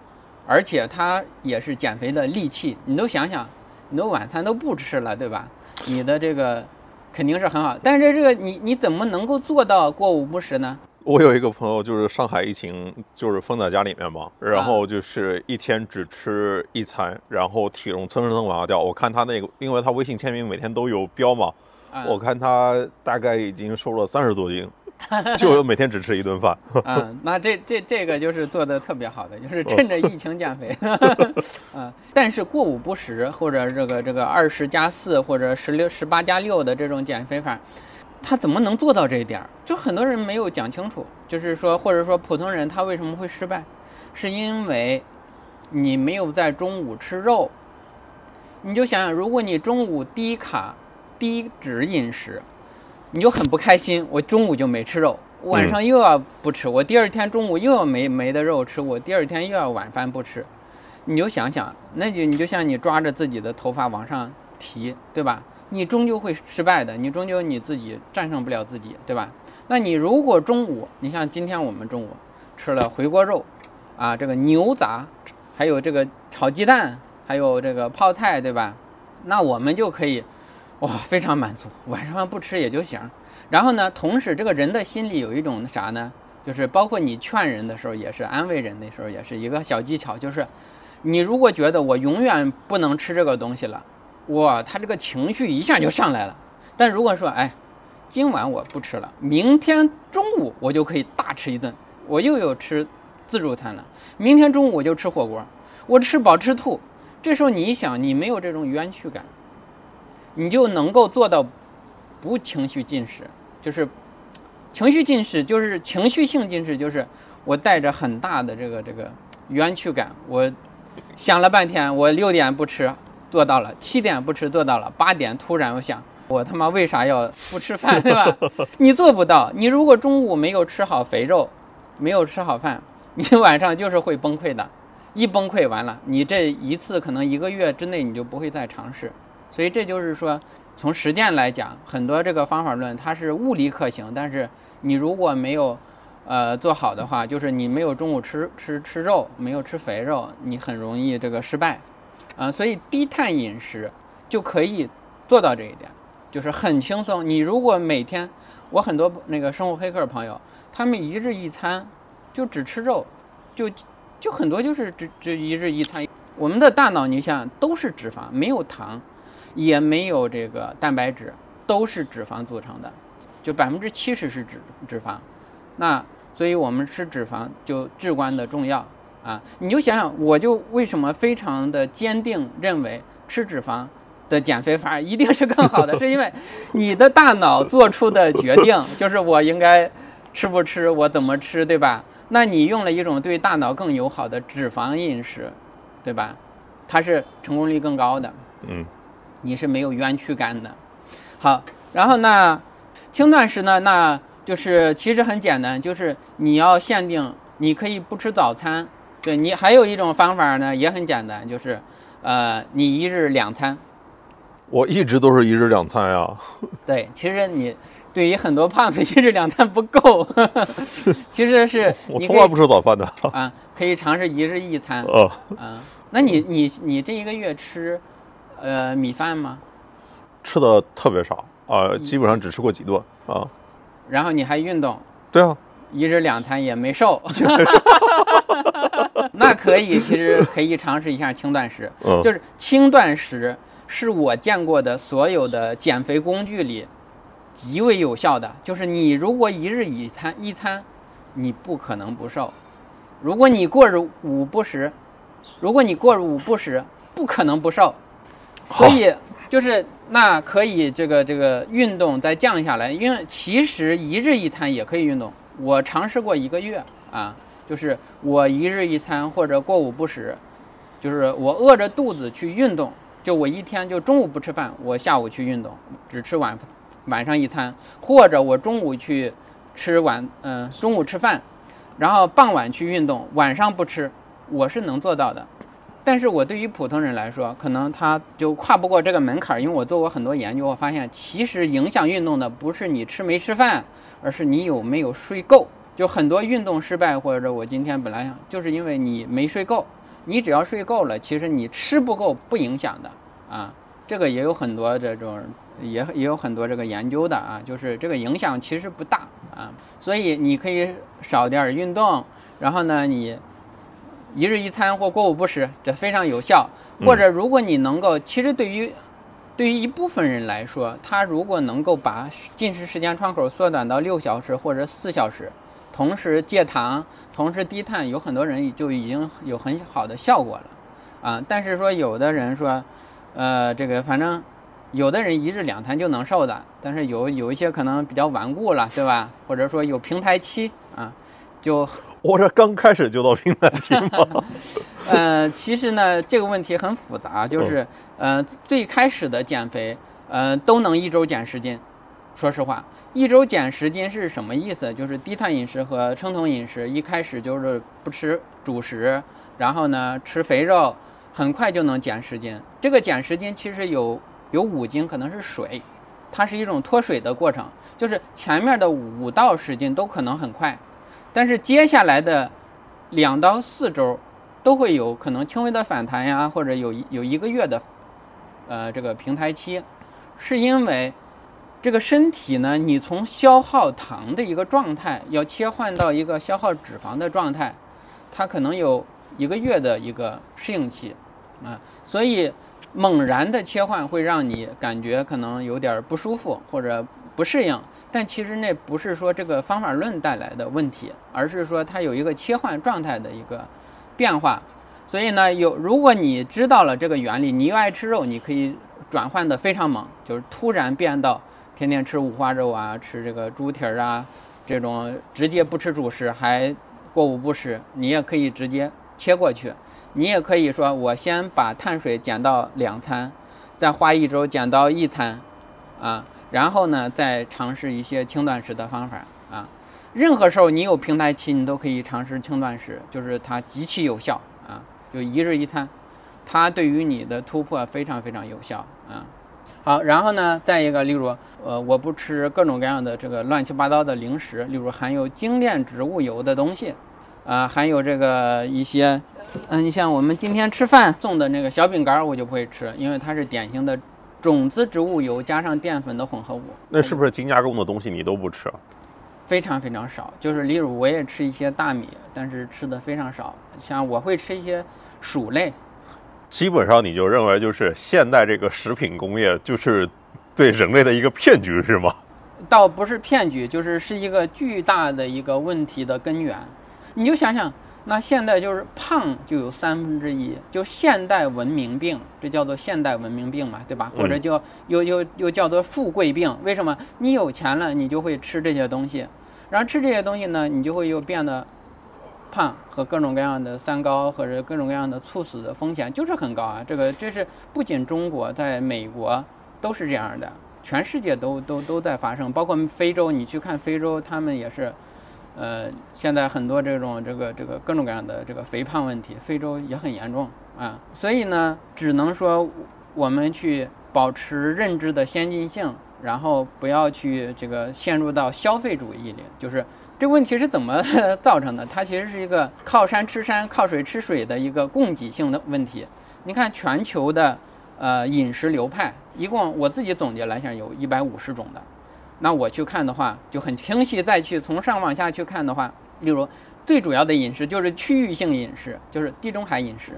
而且它也是减肥的利器。你都想想，你都晚餐都不吃了，对吧？你的这个肯定是很好，但是这个你你怎么能够做到过午不食呢？我有一个朋友，就是上海疫情，就是封在家里面嘛，然后就是一天只吃一餐，然后体重蹭蹭蹭往下掉。我看他那个，因为他微信签名每天都有标嘛，我看他大概已经瘦了三十多斤，就 每天只吃一顿饭。嗯，那这这这个就是做的特别好的，就是趁着疫情减肥。嗯，但是过午不食或者这个这个二十加四或者十六十八加六的这种减肥法。他怎么能做到这一点？就很多人没有讲清楚，就是说，或者说普通人他为什么会失败，是因为你没有在中午吃肉。你就想想，如果你中午低卡、低脂饮食，你就很不开心。我中午就没吃肉，晚上又要不吃，我第二天中午又要没没的肉吃，我第二天又要晚饭不吃。你就想想，那就你就像你抓着自己的头发往上提，对吧？你终究会失败的，你终究你自己战胜不了自己，对吧？那你如果中午，你像今天我们中午吃了回锅肉，啊，这个牛杂，还有这个炒鸡蛋，还有这个泡菜，对吧？那我们就可以，哇，非常满足，晚上不吃也就行。然后呢，同时这个人的心里有一种啥呢？就是包括你劝人的时候，也是安慰人的时候，也是一个小技巧，就是你如果觉得我永远不能吃这个东西了。哇，他这个情绪一下就上来了。但如果说，哎，今晚我不吃了，明天中午我就可以大吃一顿，我又有吃自助餐了。明天中午我就吃火锅，我吃饱吃吐，这时候你想，你没有这种冤屈感，你就能够做到不情绪进食，就是情绪进食，就是情绪性进食，就是我带着很大的这个这个冤屈感，我想了半天，我六点不吃做到了，七点不吃做到了，八点突然我想，我他妈为啥要不吃饭，对吧？你做不到，你如果中午没有吃好肥肉，没有吃好饭，你晚上就是会崩溃的。一崩溃完了，你这一次可能一个月之内你就不会再尝试，所以这就是说，从实践来讲，很多这个方法论它是物理可行，但是你如果没有，呃，做好的话，就是你没有中午吃吃吃肉，没有吃肥肉，你很容易这个失败，啊，所以低碳饮食就可以做到这一点，就是很轻松。你如果每天，我很多那个生活黑客朋友，他们一日一餐就只吃肉，就。就很多就是只只一日一餐，我们的大脑你想都是脂肪，没有糖，也没有这个蛋白质，都是脂肪组成的，就百分之七十是脂脂肪，那所以我们吃脂肪就至关的重要啊！你就想想，我就为什么非常的坚定认为吃脂肪的减肥法一定是更好的，是因为你的大脑做出的决定就是我应该吃不吃，我怎么吃，对吧？那你用了一种对大脑更友好的脂肪饮食，对吧？它是成功率更高的。嗯，你是没有冤屈感的。好，然后那，轻断食呢，那就是其实很简单，就是你要限定，你可以不吃早餐。对你还有一种方法呢，也很简单，就是呃，你一日两餐。我一直都是一日两餐呀。对，其实你。对于很多胖子，一日两餐不够。其实是我从来不吃早饭的啊，可以尝试一日一餐。呃，啊，那你你你这一个月吃呃米饭吗？吃的特别少啊，基本上只吃过几顿啊。然后你还运动？对啊，一日两餐也没瘦。那可以，其实可以尝试一下轻断食。嗯，就是轻断食是我见过的所有的减肥工具里。极为有效的就是你如果一日一餐一餐，你不可能不瘦；如果你过日五不食，如果你过日五不食，不可能不瘦。所以就是那可以这个这个运动再降下来，因为其实一日一餐也可以运动。我尝试过一个月啊，就是我一日一餐或者过午不食，就是我饿着肚子去运动，就我一天就中午不吃饭，我下午去运动，只吃晚。晚上一餐，或者我中午去吃晚，嗯，中午吃饭，然后傍晚去运动，晚上不吃，我是能做到的。但是我对于普通人来说，可能他就跨不过这个门槛，因为我做过很多研究，我发现其实影响运动的不是你吃没吃饭，而是你有没有睡够。就很多运动失败，或者我今天本来想，就是因为你没睡够。你只要睡够了，其实你吃不够不影响的啊。这个也有很多这种。也也有很多这个研究的啊，就是这个影响其实不大啊，所以你可以少点运动，然后呢，你一日一餐或过午不食，这非常有效。或者如果你能够，其实对于对于一部分人来说，他如果能够把进食时间窗口缩短到六小时或者四小时，同时戒糖，同时低碳，有很多人就已经有很好的效果了啊。但是说有的人说，呃，这个反正。有的人一日两餐就能瘦的，但是有有一些可能比较顽固了，对吧？或者说有平台期啊，就 我这刚开始就到平台期吗？呃，其实呢，这个问题很复杂，就是呃，最开始的减肥，呃，都能一周减十斤。说实话，一周减十斤是什么意思？就是低碳饮食和生酮饮食，一开始就是不吃主食，然后呢吃肥肉，很快就能减十斤。这个减十斤其实有。有五斤可能是水，它是一种脱水的过程，就是前面的五到十斤都可能很快，但是接下来的两到四周都会有可能轻微的反弹呀，或者有有一个月的呃这个平台期，是因为这个身体呢，你从消耗糖的一个状态要切换到一个消耗脂肪的状态，它可能有一个月的一个适应期啊，所以。猛然的切换会让你感觉可能有点不舒服或者不适应，但其实那不是说这个方法论带来的问题，而是说它有一个切换状态的一个变化。所以呢，有如果你知道了这个原理，你又爱吃肉，你可以转换的非常猛，就是突然变到天天吃五花肉啊，吃这个猪蹄儿啊，这种直接不吃主食还过午不食，你也可以直接切过去。你也可以说，我先把碳水减到两餐，再花一周减到一餐，啊，然后呢，再尝试一些轻断食的方法啊。任何时候你有平台期，你都可以尝试轻断食，就是它极其有效啊，就一日一餐，它对于你的突破非常非常有效啊。好，然后呢，再一个，例如，呃，我不吃各种各样的这个乱七八糟的零食，例如含有精炼植物油的东西，啊，含有这个一些，嗯，你像我们今天吃饭送的那个小饼干，我就不会吃，因为它是典型的种子植物油加上淀粉的混合物。那是不是精加工的东西你都不吃？非常非常少，就是例如我也吃一些大米，但是吃的非常少。像我会吃一些薯类，基本上你就认为就是现代这个食品工业就是对人类的一个骗局是吗？倒不是骗局，就是是一个巨大的一个问题的根源。你就想想，那现在就是胖就有三分之一，就现代文明病，这叫做现代文明病嘛，对吧？或者叫又又又叫做富贵病。为什么？你有钱了，你就会吃这些东西。然后吃这些东西呢，你就会又变得胖和各种各样的三高或者各种各样的猝死的风险就是很高啊。这个这是不仅中国，在美国都是这样的，全世界都都都在发生，包括非洲，你去看非洲，他们也是，呃，现在很多这种这个这个各种各样的这个肥胖问题，非洲也很严重啊。所以呢，只能说我们去保持认知的先进性。然后不要去这个陷入到消费主义里，就是这问题是怎么 造成的？它其实是一个靠山吃山、靠水吃水的一个供给性的问题。你看全球的呃饮食流派，一共我自己总结来讲有一百五十种的。那我去看的话就很清晰，再去从上往下去看的话，例如最主要的饮食就是区域性饮食，就是地中海饮食、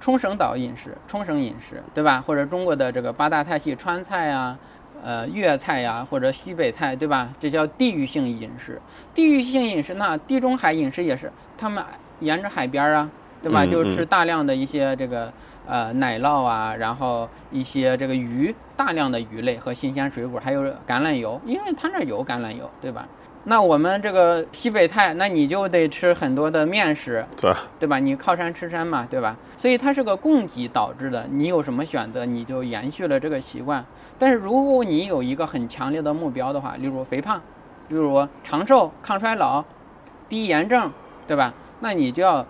冲绳岛饮食、冲绳饮食，对吧？或者中国的这个八大菜系，川菜啊。呃，粤菜呀，或者西北菜，对吧？这叫地域性饮食。地域性饮食呢，地中海饮食也是，他们沿着海边啊，对吧？就吃大量的一些这个呃奶酪啊，然后一些这个鱼，大量的鱼类和新鲜水果，还有橄榄油，因为它那有橄榄油，对吧？那我们这个西北菜，那你就得吃很多的面食，对对吧？你靠山吃山嘛，对吧？所以它是个供给导致的，你有什么选择，你就延续了这个习惯。但是如果你有一个很强烈的目标的话，例如肥胖，例如长寿、抗衰老、低炎症，对吧？那你就要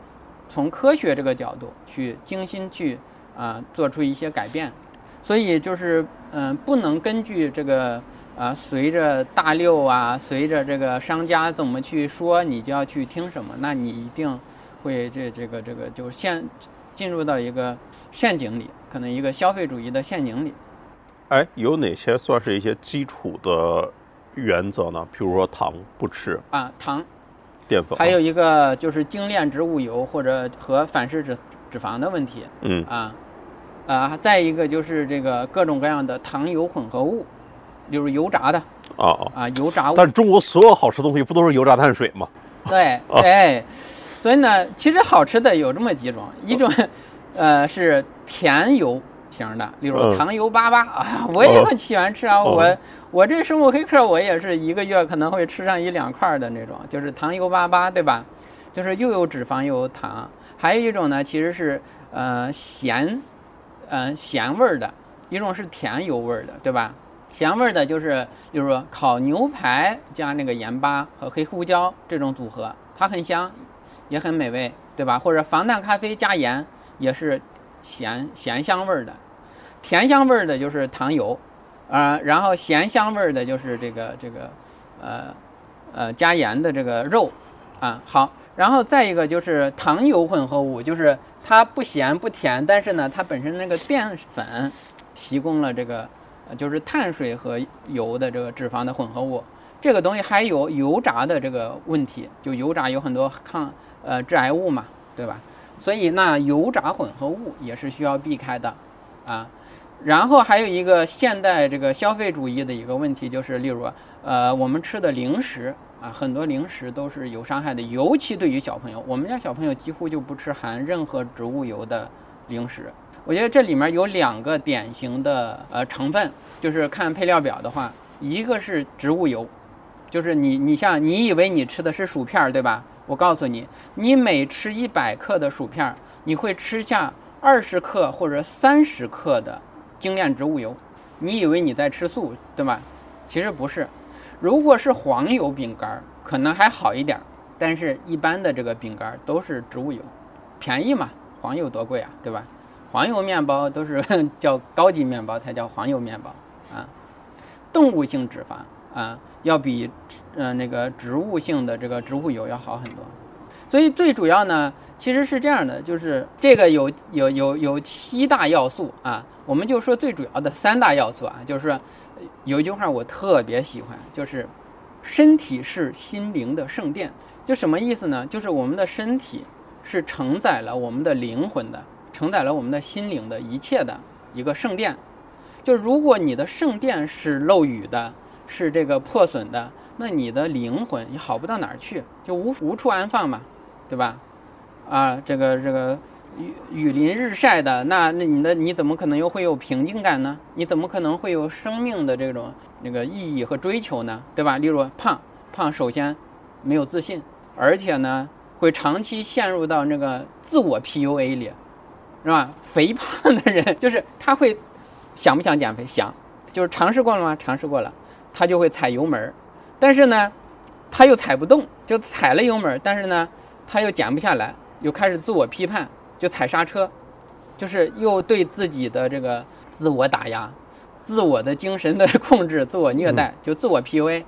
从科学这个角度去精心去啊做出一些改变。所以就是嗯，不能根据这个啊随着大六啊，随着这个商家怎么去说，你就要去听什么，那你一定会这这个这个就陷进入到一个陷阱里，可能一个消费主义的陷阱里。哎，有哪些算是一些基础的原则呢？譬如说糖不吃啊，糖、淀粉，还有一个就是精炼植物油或者和反式脂脂肪的问题。嗯啊啊，再一个就是这个各种各样的糖油混合物，例如油炸的啊啊，油炸物。但中国所有好吃东西不都是油炸碳水吗？对，哎，所以呢，其实好吃的有这么几种，一种呃是甜油。型的，例如糖油粑粑啊，我也很喜欢吃啊。我我这生物黑客，我也是一个月可能会吃上一两块的那种，就是糖油粑粑，对吧？就是又有脂肪又有糖。还有一种呢，其实是呃咸，嗯咸味儿的，一种是甜油味儿的，对吧？咸味儿的就是，就是说烤牛排加那个盐巴和黑胡椒这种组合，它很香，也很美味，对吧？或者防弹咖啡加盐也是。咸咸香味儿的，甜香味儿的就是糖油，啊，然后咸香味儿的就是这个这个，呃，呃加盐的这个肉，啊好，然后再一个就是糖油混合物，就是它不咸不甜，但是呢，它本身那个淀粉提供了这个，就是碳水和油的这个脂肪的混合物，这个东西还有油炸的这个问题，就油炸有很多抗呃致癌物嘛，对吧？所以，那油炸混合物也是需要避开的，啊，然后还有一个现代这个消费主义的一个问题，就是例如，呃，我们吃的零食，啊，很多零食都是有伤害的，尤其对于小朋友。我们家小朋友几乎就不吃含任何植物油的零食。我觉得这里面有两个典型的呃成分，就是看配料表的话，一个是植物油，就是你你像你以为你吃的是薯片对吧？我告诉你，你每吃一百克的薯片，你会吃下二十克或者三十克的精炼植物油。你以为你在吃素对吧？其实不是。如果是黄油饼干，可能还好一点，但是一般的这个饼干都是植物油，便宜嘛，黄油多贵啊，对吧？黄油面包都是叫高级面包才叫黄油面包啊，动物性脂肪啊，要比呃那个植物性的这个植物油要好很多。所以最主要呢，其实是这样的，就是这个有有有有七大要素啊，我们就说最主要的三大要素啊，就是。有一句话我特别喜欢，就是“身体是心灵的圣殿”。就什么意思呢？就是我们的身体是承载了我们的灵魂的，承载了我们的心灵的一切的一个圣殿。就如果你的圣殿是漏雨的，是这个破损的，那你的灵魂也好不到哪儿去，就无无处安放嘛，对吧？啊，这个这个。雨雨淋日晒的，那那你的你怎么可能又会有平静感呢？你怎么可能会有生命的这种那个意义和追求呢？对吧？例如胖胖，首先没有自信，而且呢会长期陷入到那个自我 PUA 里，是吧？肥胖的人就是他会想不想减肥？想，就是尝试过了吗？尝试过了，他就会踩油门，但是呢他又踩不动，就踩了油门，但是呢他又减不下来，又开始自我批判。就踩刹车，就是又对自己的这个自我打压、自我的精神的 控制、自我虐待，就自我 PUA，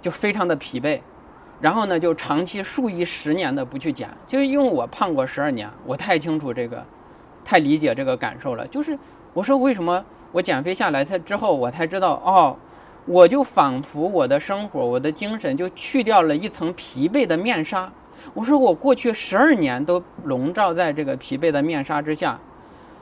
就非常的疲惫。然后呢，就长期数以十年的不去减。就因为我胖过十二年，我太清楚这个，太理解这个感受了。就是我说为什么我减肥下来才之后，我才知道哦，我就仿佛我的生活、我的精神就去掉了一层疲惫的面纱。我说我过去十二年都笼罩在这个疲惫的面纱之下，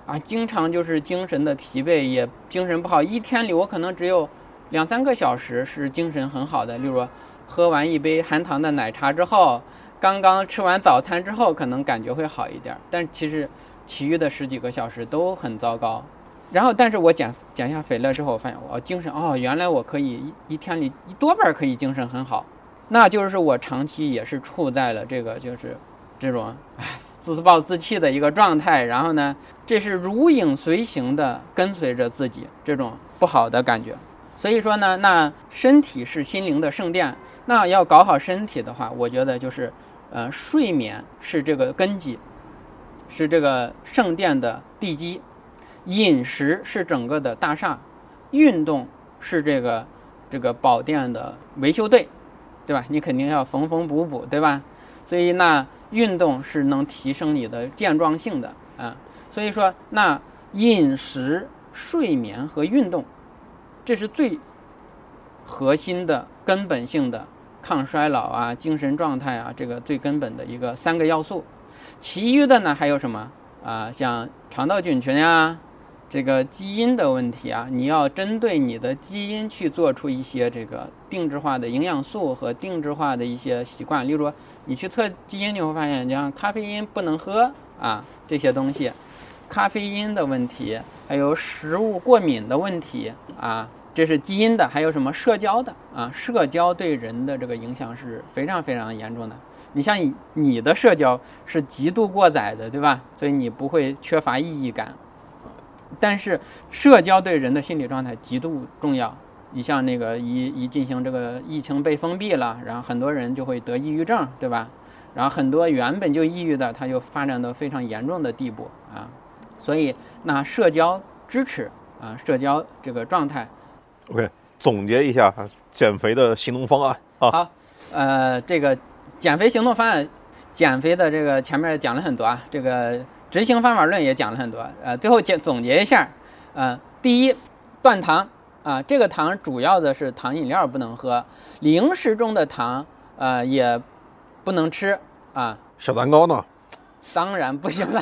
啊，经常就是精神的疲惫，也精神不好。一天里我可能只有两三个小时是精神很好的，例如喝完一杯含糖的奶茶之后，刚刚吃完早餐之后，可能感觉会好一点。但其实其余的十几个小时都很糟糕。然后，但是我减减下肥了之后，我发现我精神哦，原来我可以一一天里一多半可以精神很好。那就是我长期也是处在了这个就是这种唉自暴自弃的一个状态，然后呢，这是如影随形的跟随着自己这种不好的感觉。所以说呢，那身体是心灵的圣殿，那要搞好身体的话，我觉得就是呃睡眠是这个根基，是这个圣殿的地基，饮食是整个的大厦，运动是这个这个宝殿的维修队。对吧？你肯定要缝缝补补，对吧？所以那运动是能提升你的健壮性的啊。所以说，那饮食、睡眠和运动，这是最核心的、根本性的抗衰老啊、精神状态啊，这个最根本的一个三个要素。其余的呢，还有什么啊？像肠道菌群呀。这个基因的问题啊，你要针对你的基因去做出一些这个定制化的营养素和定制化的一些习惯。例如，你去测基因，你会发现，你像咖啡因不能喝啊，这些东西，咖啡因的问题，还有食物过敏的问题啊，这是基因的。还有什么社交的啊？社交对人的这个影响是非常非常严重的。你像你你的社交是极度过载的，对吧？所以你不会缺乏意义感。但是社交对人的心理状态极度重要。你像那个一一进行这个疫情被封闭了，然后很多人就会得抑郁症，对吧？然后很多原本就抑郁的，他就发展到非常严重的地步啊。所以那社交支持啊，社交这个状态。OK，总结一下减肥的行动方案啊。好，呃，这个减肥行动方案，减肥的这个前面讲了很多啊，这个。执行方法论也讲了很多，呃，最后结总结一下，呃，第一，断糖啊，这个糖主要的是糖饮料不能喝，零食中的糖，呃，也不能吃啊。小蛋糕呢？当然不行了，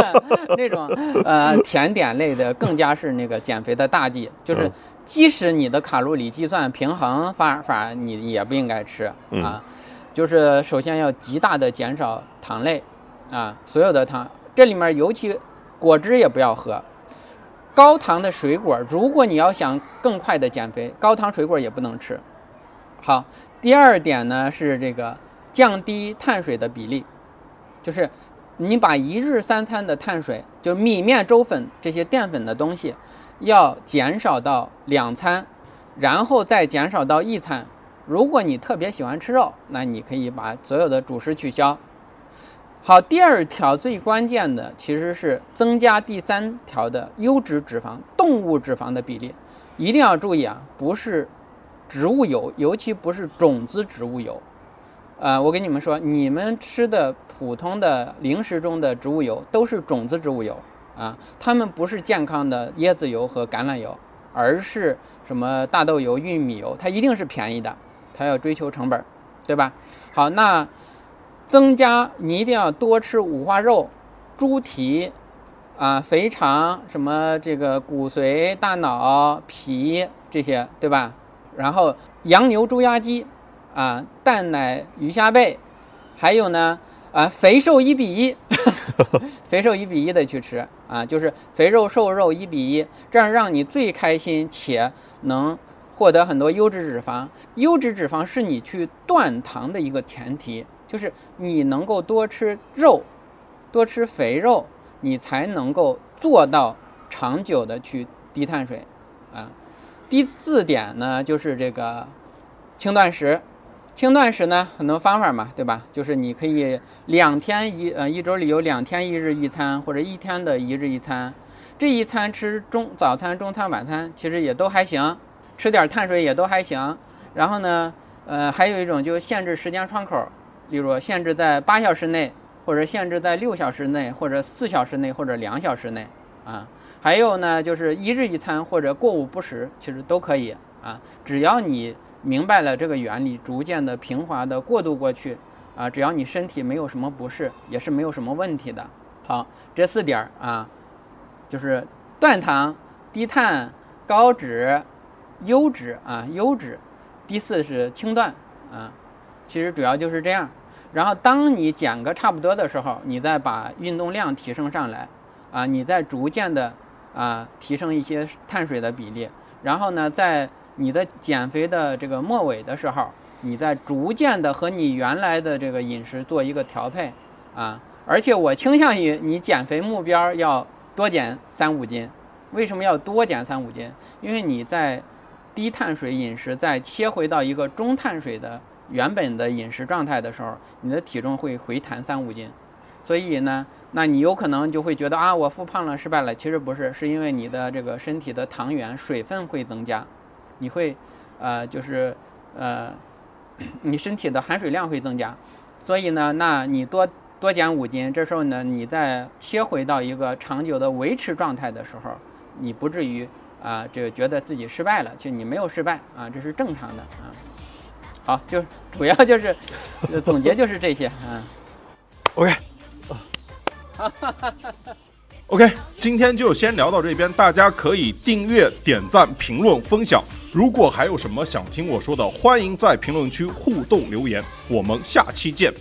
那种呃甜点类的更加是那个减肥的大忌，就是即使你的卡路里计算平衡方法，你也不应该吃啊。就是首先要极大的减少糖类啊，所有的糖，这里面尤其果汁也不要喝。高糖的水果，如果你要想更快的减肥，高糖水果也不能吃。好，第二点呢是这个降低碳水的比例，就是你把一日三餐的碳水，就米面粥粉这些淀粉的东西，要减少到两餐，然后再减少到一餐。如果你特别喜欢吃肉，那你可以把所有的主食取消。好，第二条最关键的其实是增加第三条的优质脂肪、动物脂肪的比例，一定要注意啊，不是植物油，尤其不是种子植物油。呃，我跟你们说，你们吃的普通的零食中的植物油都是种子植物油啊，它们不是健康的椰子油和橄榄油，而是什么大豆油、玉米油，它一定是便宜的，它要追求成本，对吧？好，那。增加，你一定要多吃五花肉、猪蹄，啊，肥肠，什么这个骨髓、大脑、皮这些，对吧？然后羊牛猪鸭鸡，啊，蛋奶鱼虾贝，还有呢，啊，肥瘦一比一，肥瘦一比一的去吃，啊，就是肥肉瘦肉一比一，这样让你最开心且能获得很多优质脂肪。优质脂肪是你去断糖的一个前提。就是你能够多吃肉，多吃肥肉，你才能够做到长久的去低碳水，啊。第四点呢，就是这个轻断食。轻断食呢，很多方法嘛，对吧？就是你可以两天一呃一周里有两天一日一餐，或者一天的一日一餐。这一餐吃中早餐、中餐、晚餐，其实也都还行，吃点碳水也都还行。然后呢，呃，还有一种就限制时间窗口。例如限制在八小时内，或者限制在六小时内，或者四小时内，或者两小时内，啊，还有呢，就是一日一餐或者过午不食，其实都可以啊。只要你明白了这个原理，逐渐的平滑的过渡过去，啊，只要你身体没有什么不适，也是没有什么问题的。好，这四点儿啊，就是断糖、低碳、高脂、优质啊，优质。第四是轻断啊。其实主要就是这样，然后当你减个差不多的时候，你再把运动量提升上来，啊，你再逐渐的啊提升一些碳水的比例，然后呢，在你的减肥的这个末尾的时候，你再逐渐的和你原来的这个饮食做一个调配，啊，而且我倾向于你减肥目标要多减三五斤，为什么要多减三五斤？因为你在低碳水饮食再切回到一个中碳水的。原本的饮食状态的时候，你的体重会回弹三五斤，所以呢，那你有可能就会觉得啊，我复胖了，失败了。其实不是，是因为你的这个身体的糖原、水分会增加，你会，呃，就是呃，你身体的含水量会增加，所以呢，那你多多减五斤，这时候呢，你再切回到一个长久的维持状态的时候，你不至于啊，这个觉得自己失败了，其实你没有失败啊，这是正常的啊。好，就主要就是 总结就是这些，嗯 OK，哈哈哈哈 OK，今天就先聊到这边，大家可以订阅、点赞、评论、分享。如果还有什么想听我说的，欢迎在评论区互动留言。我们下期见。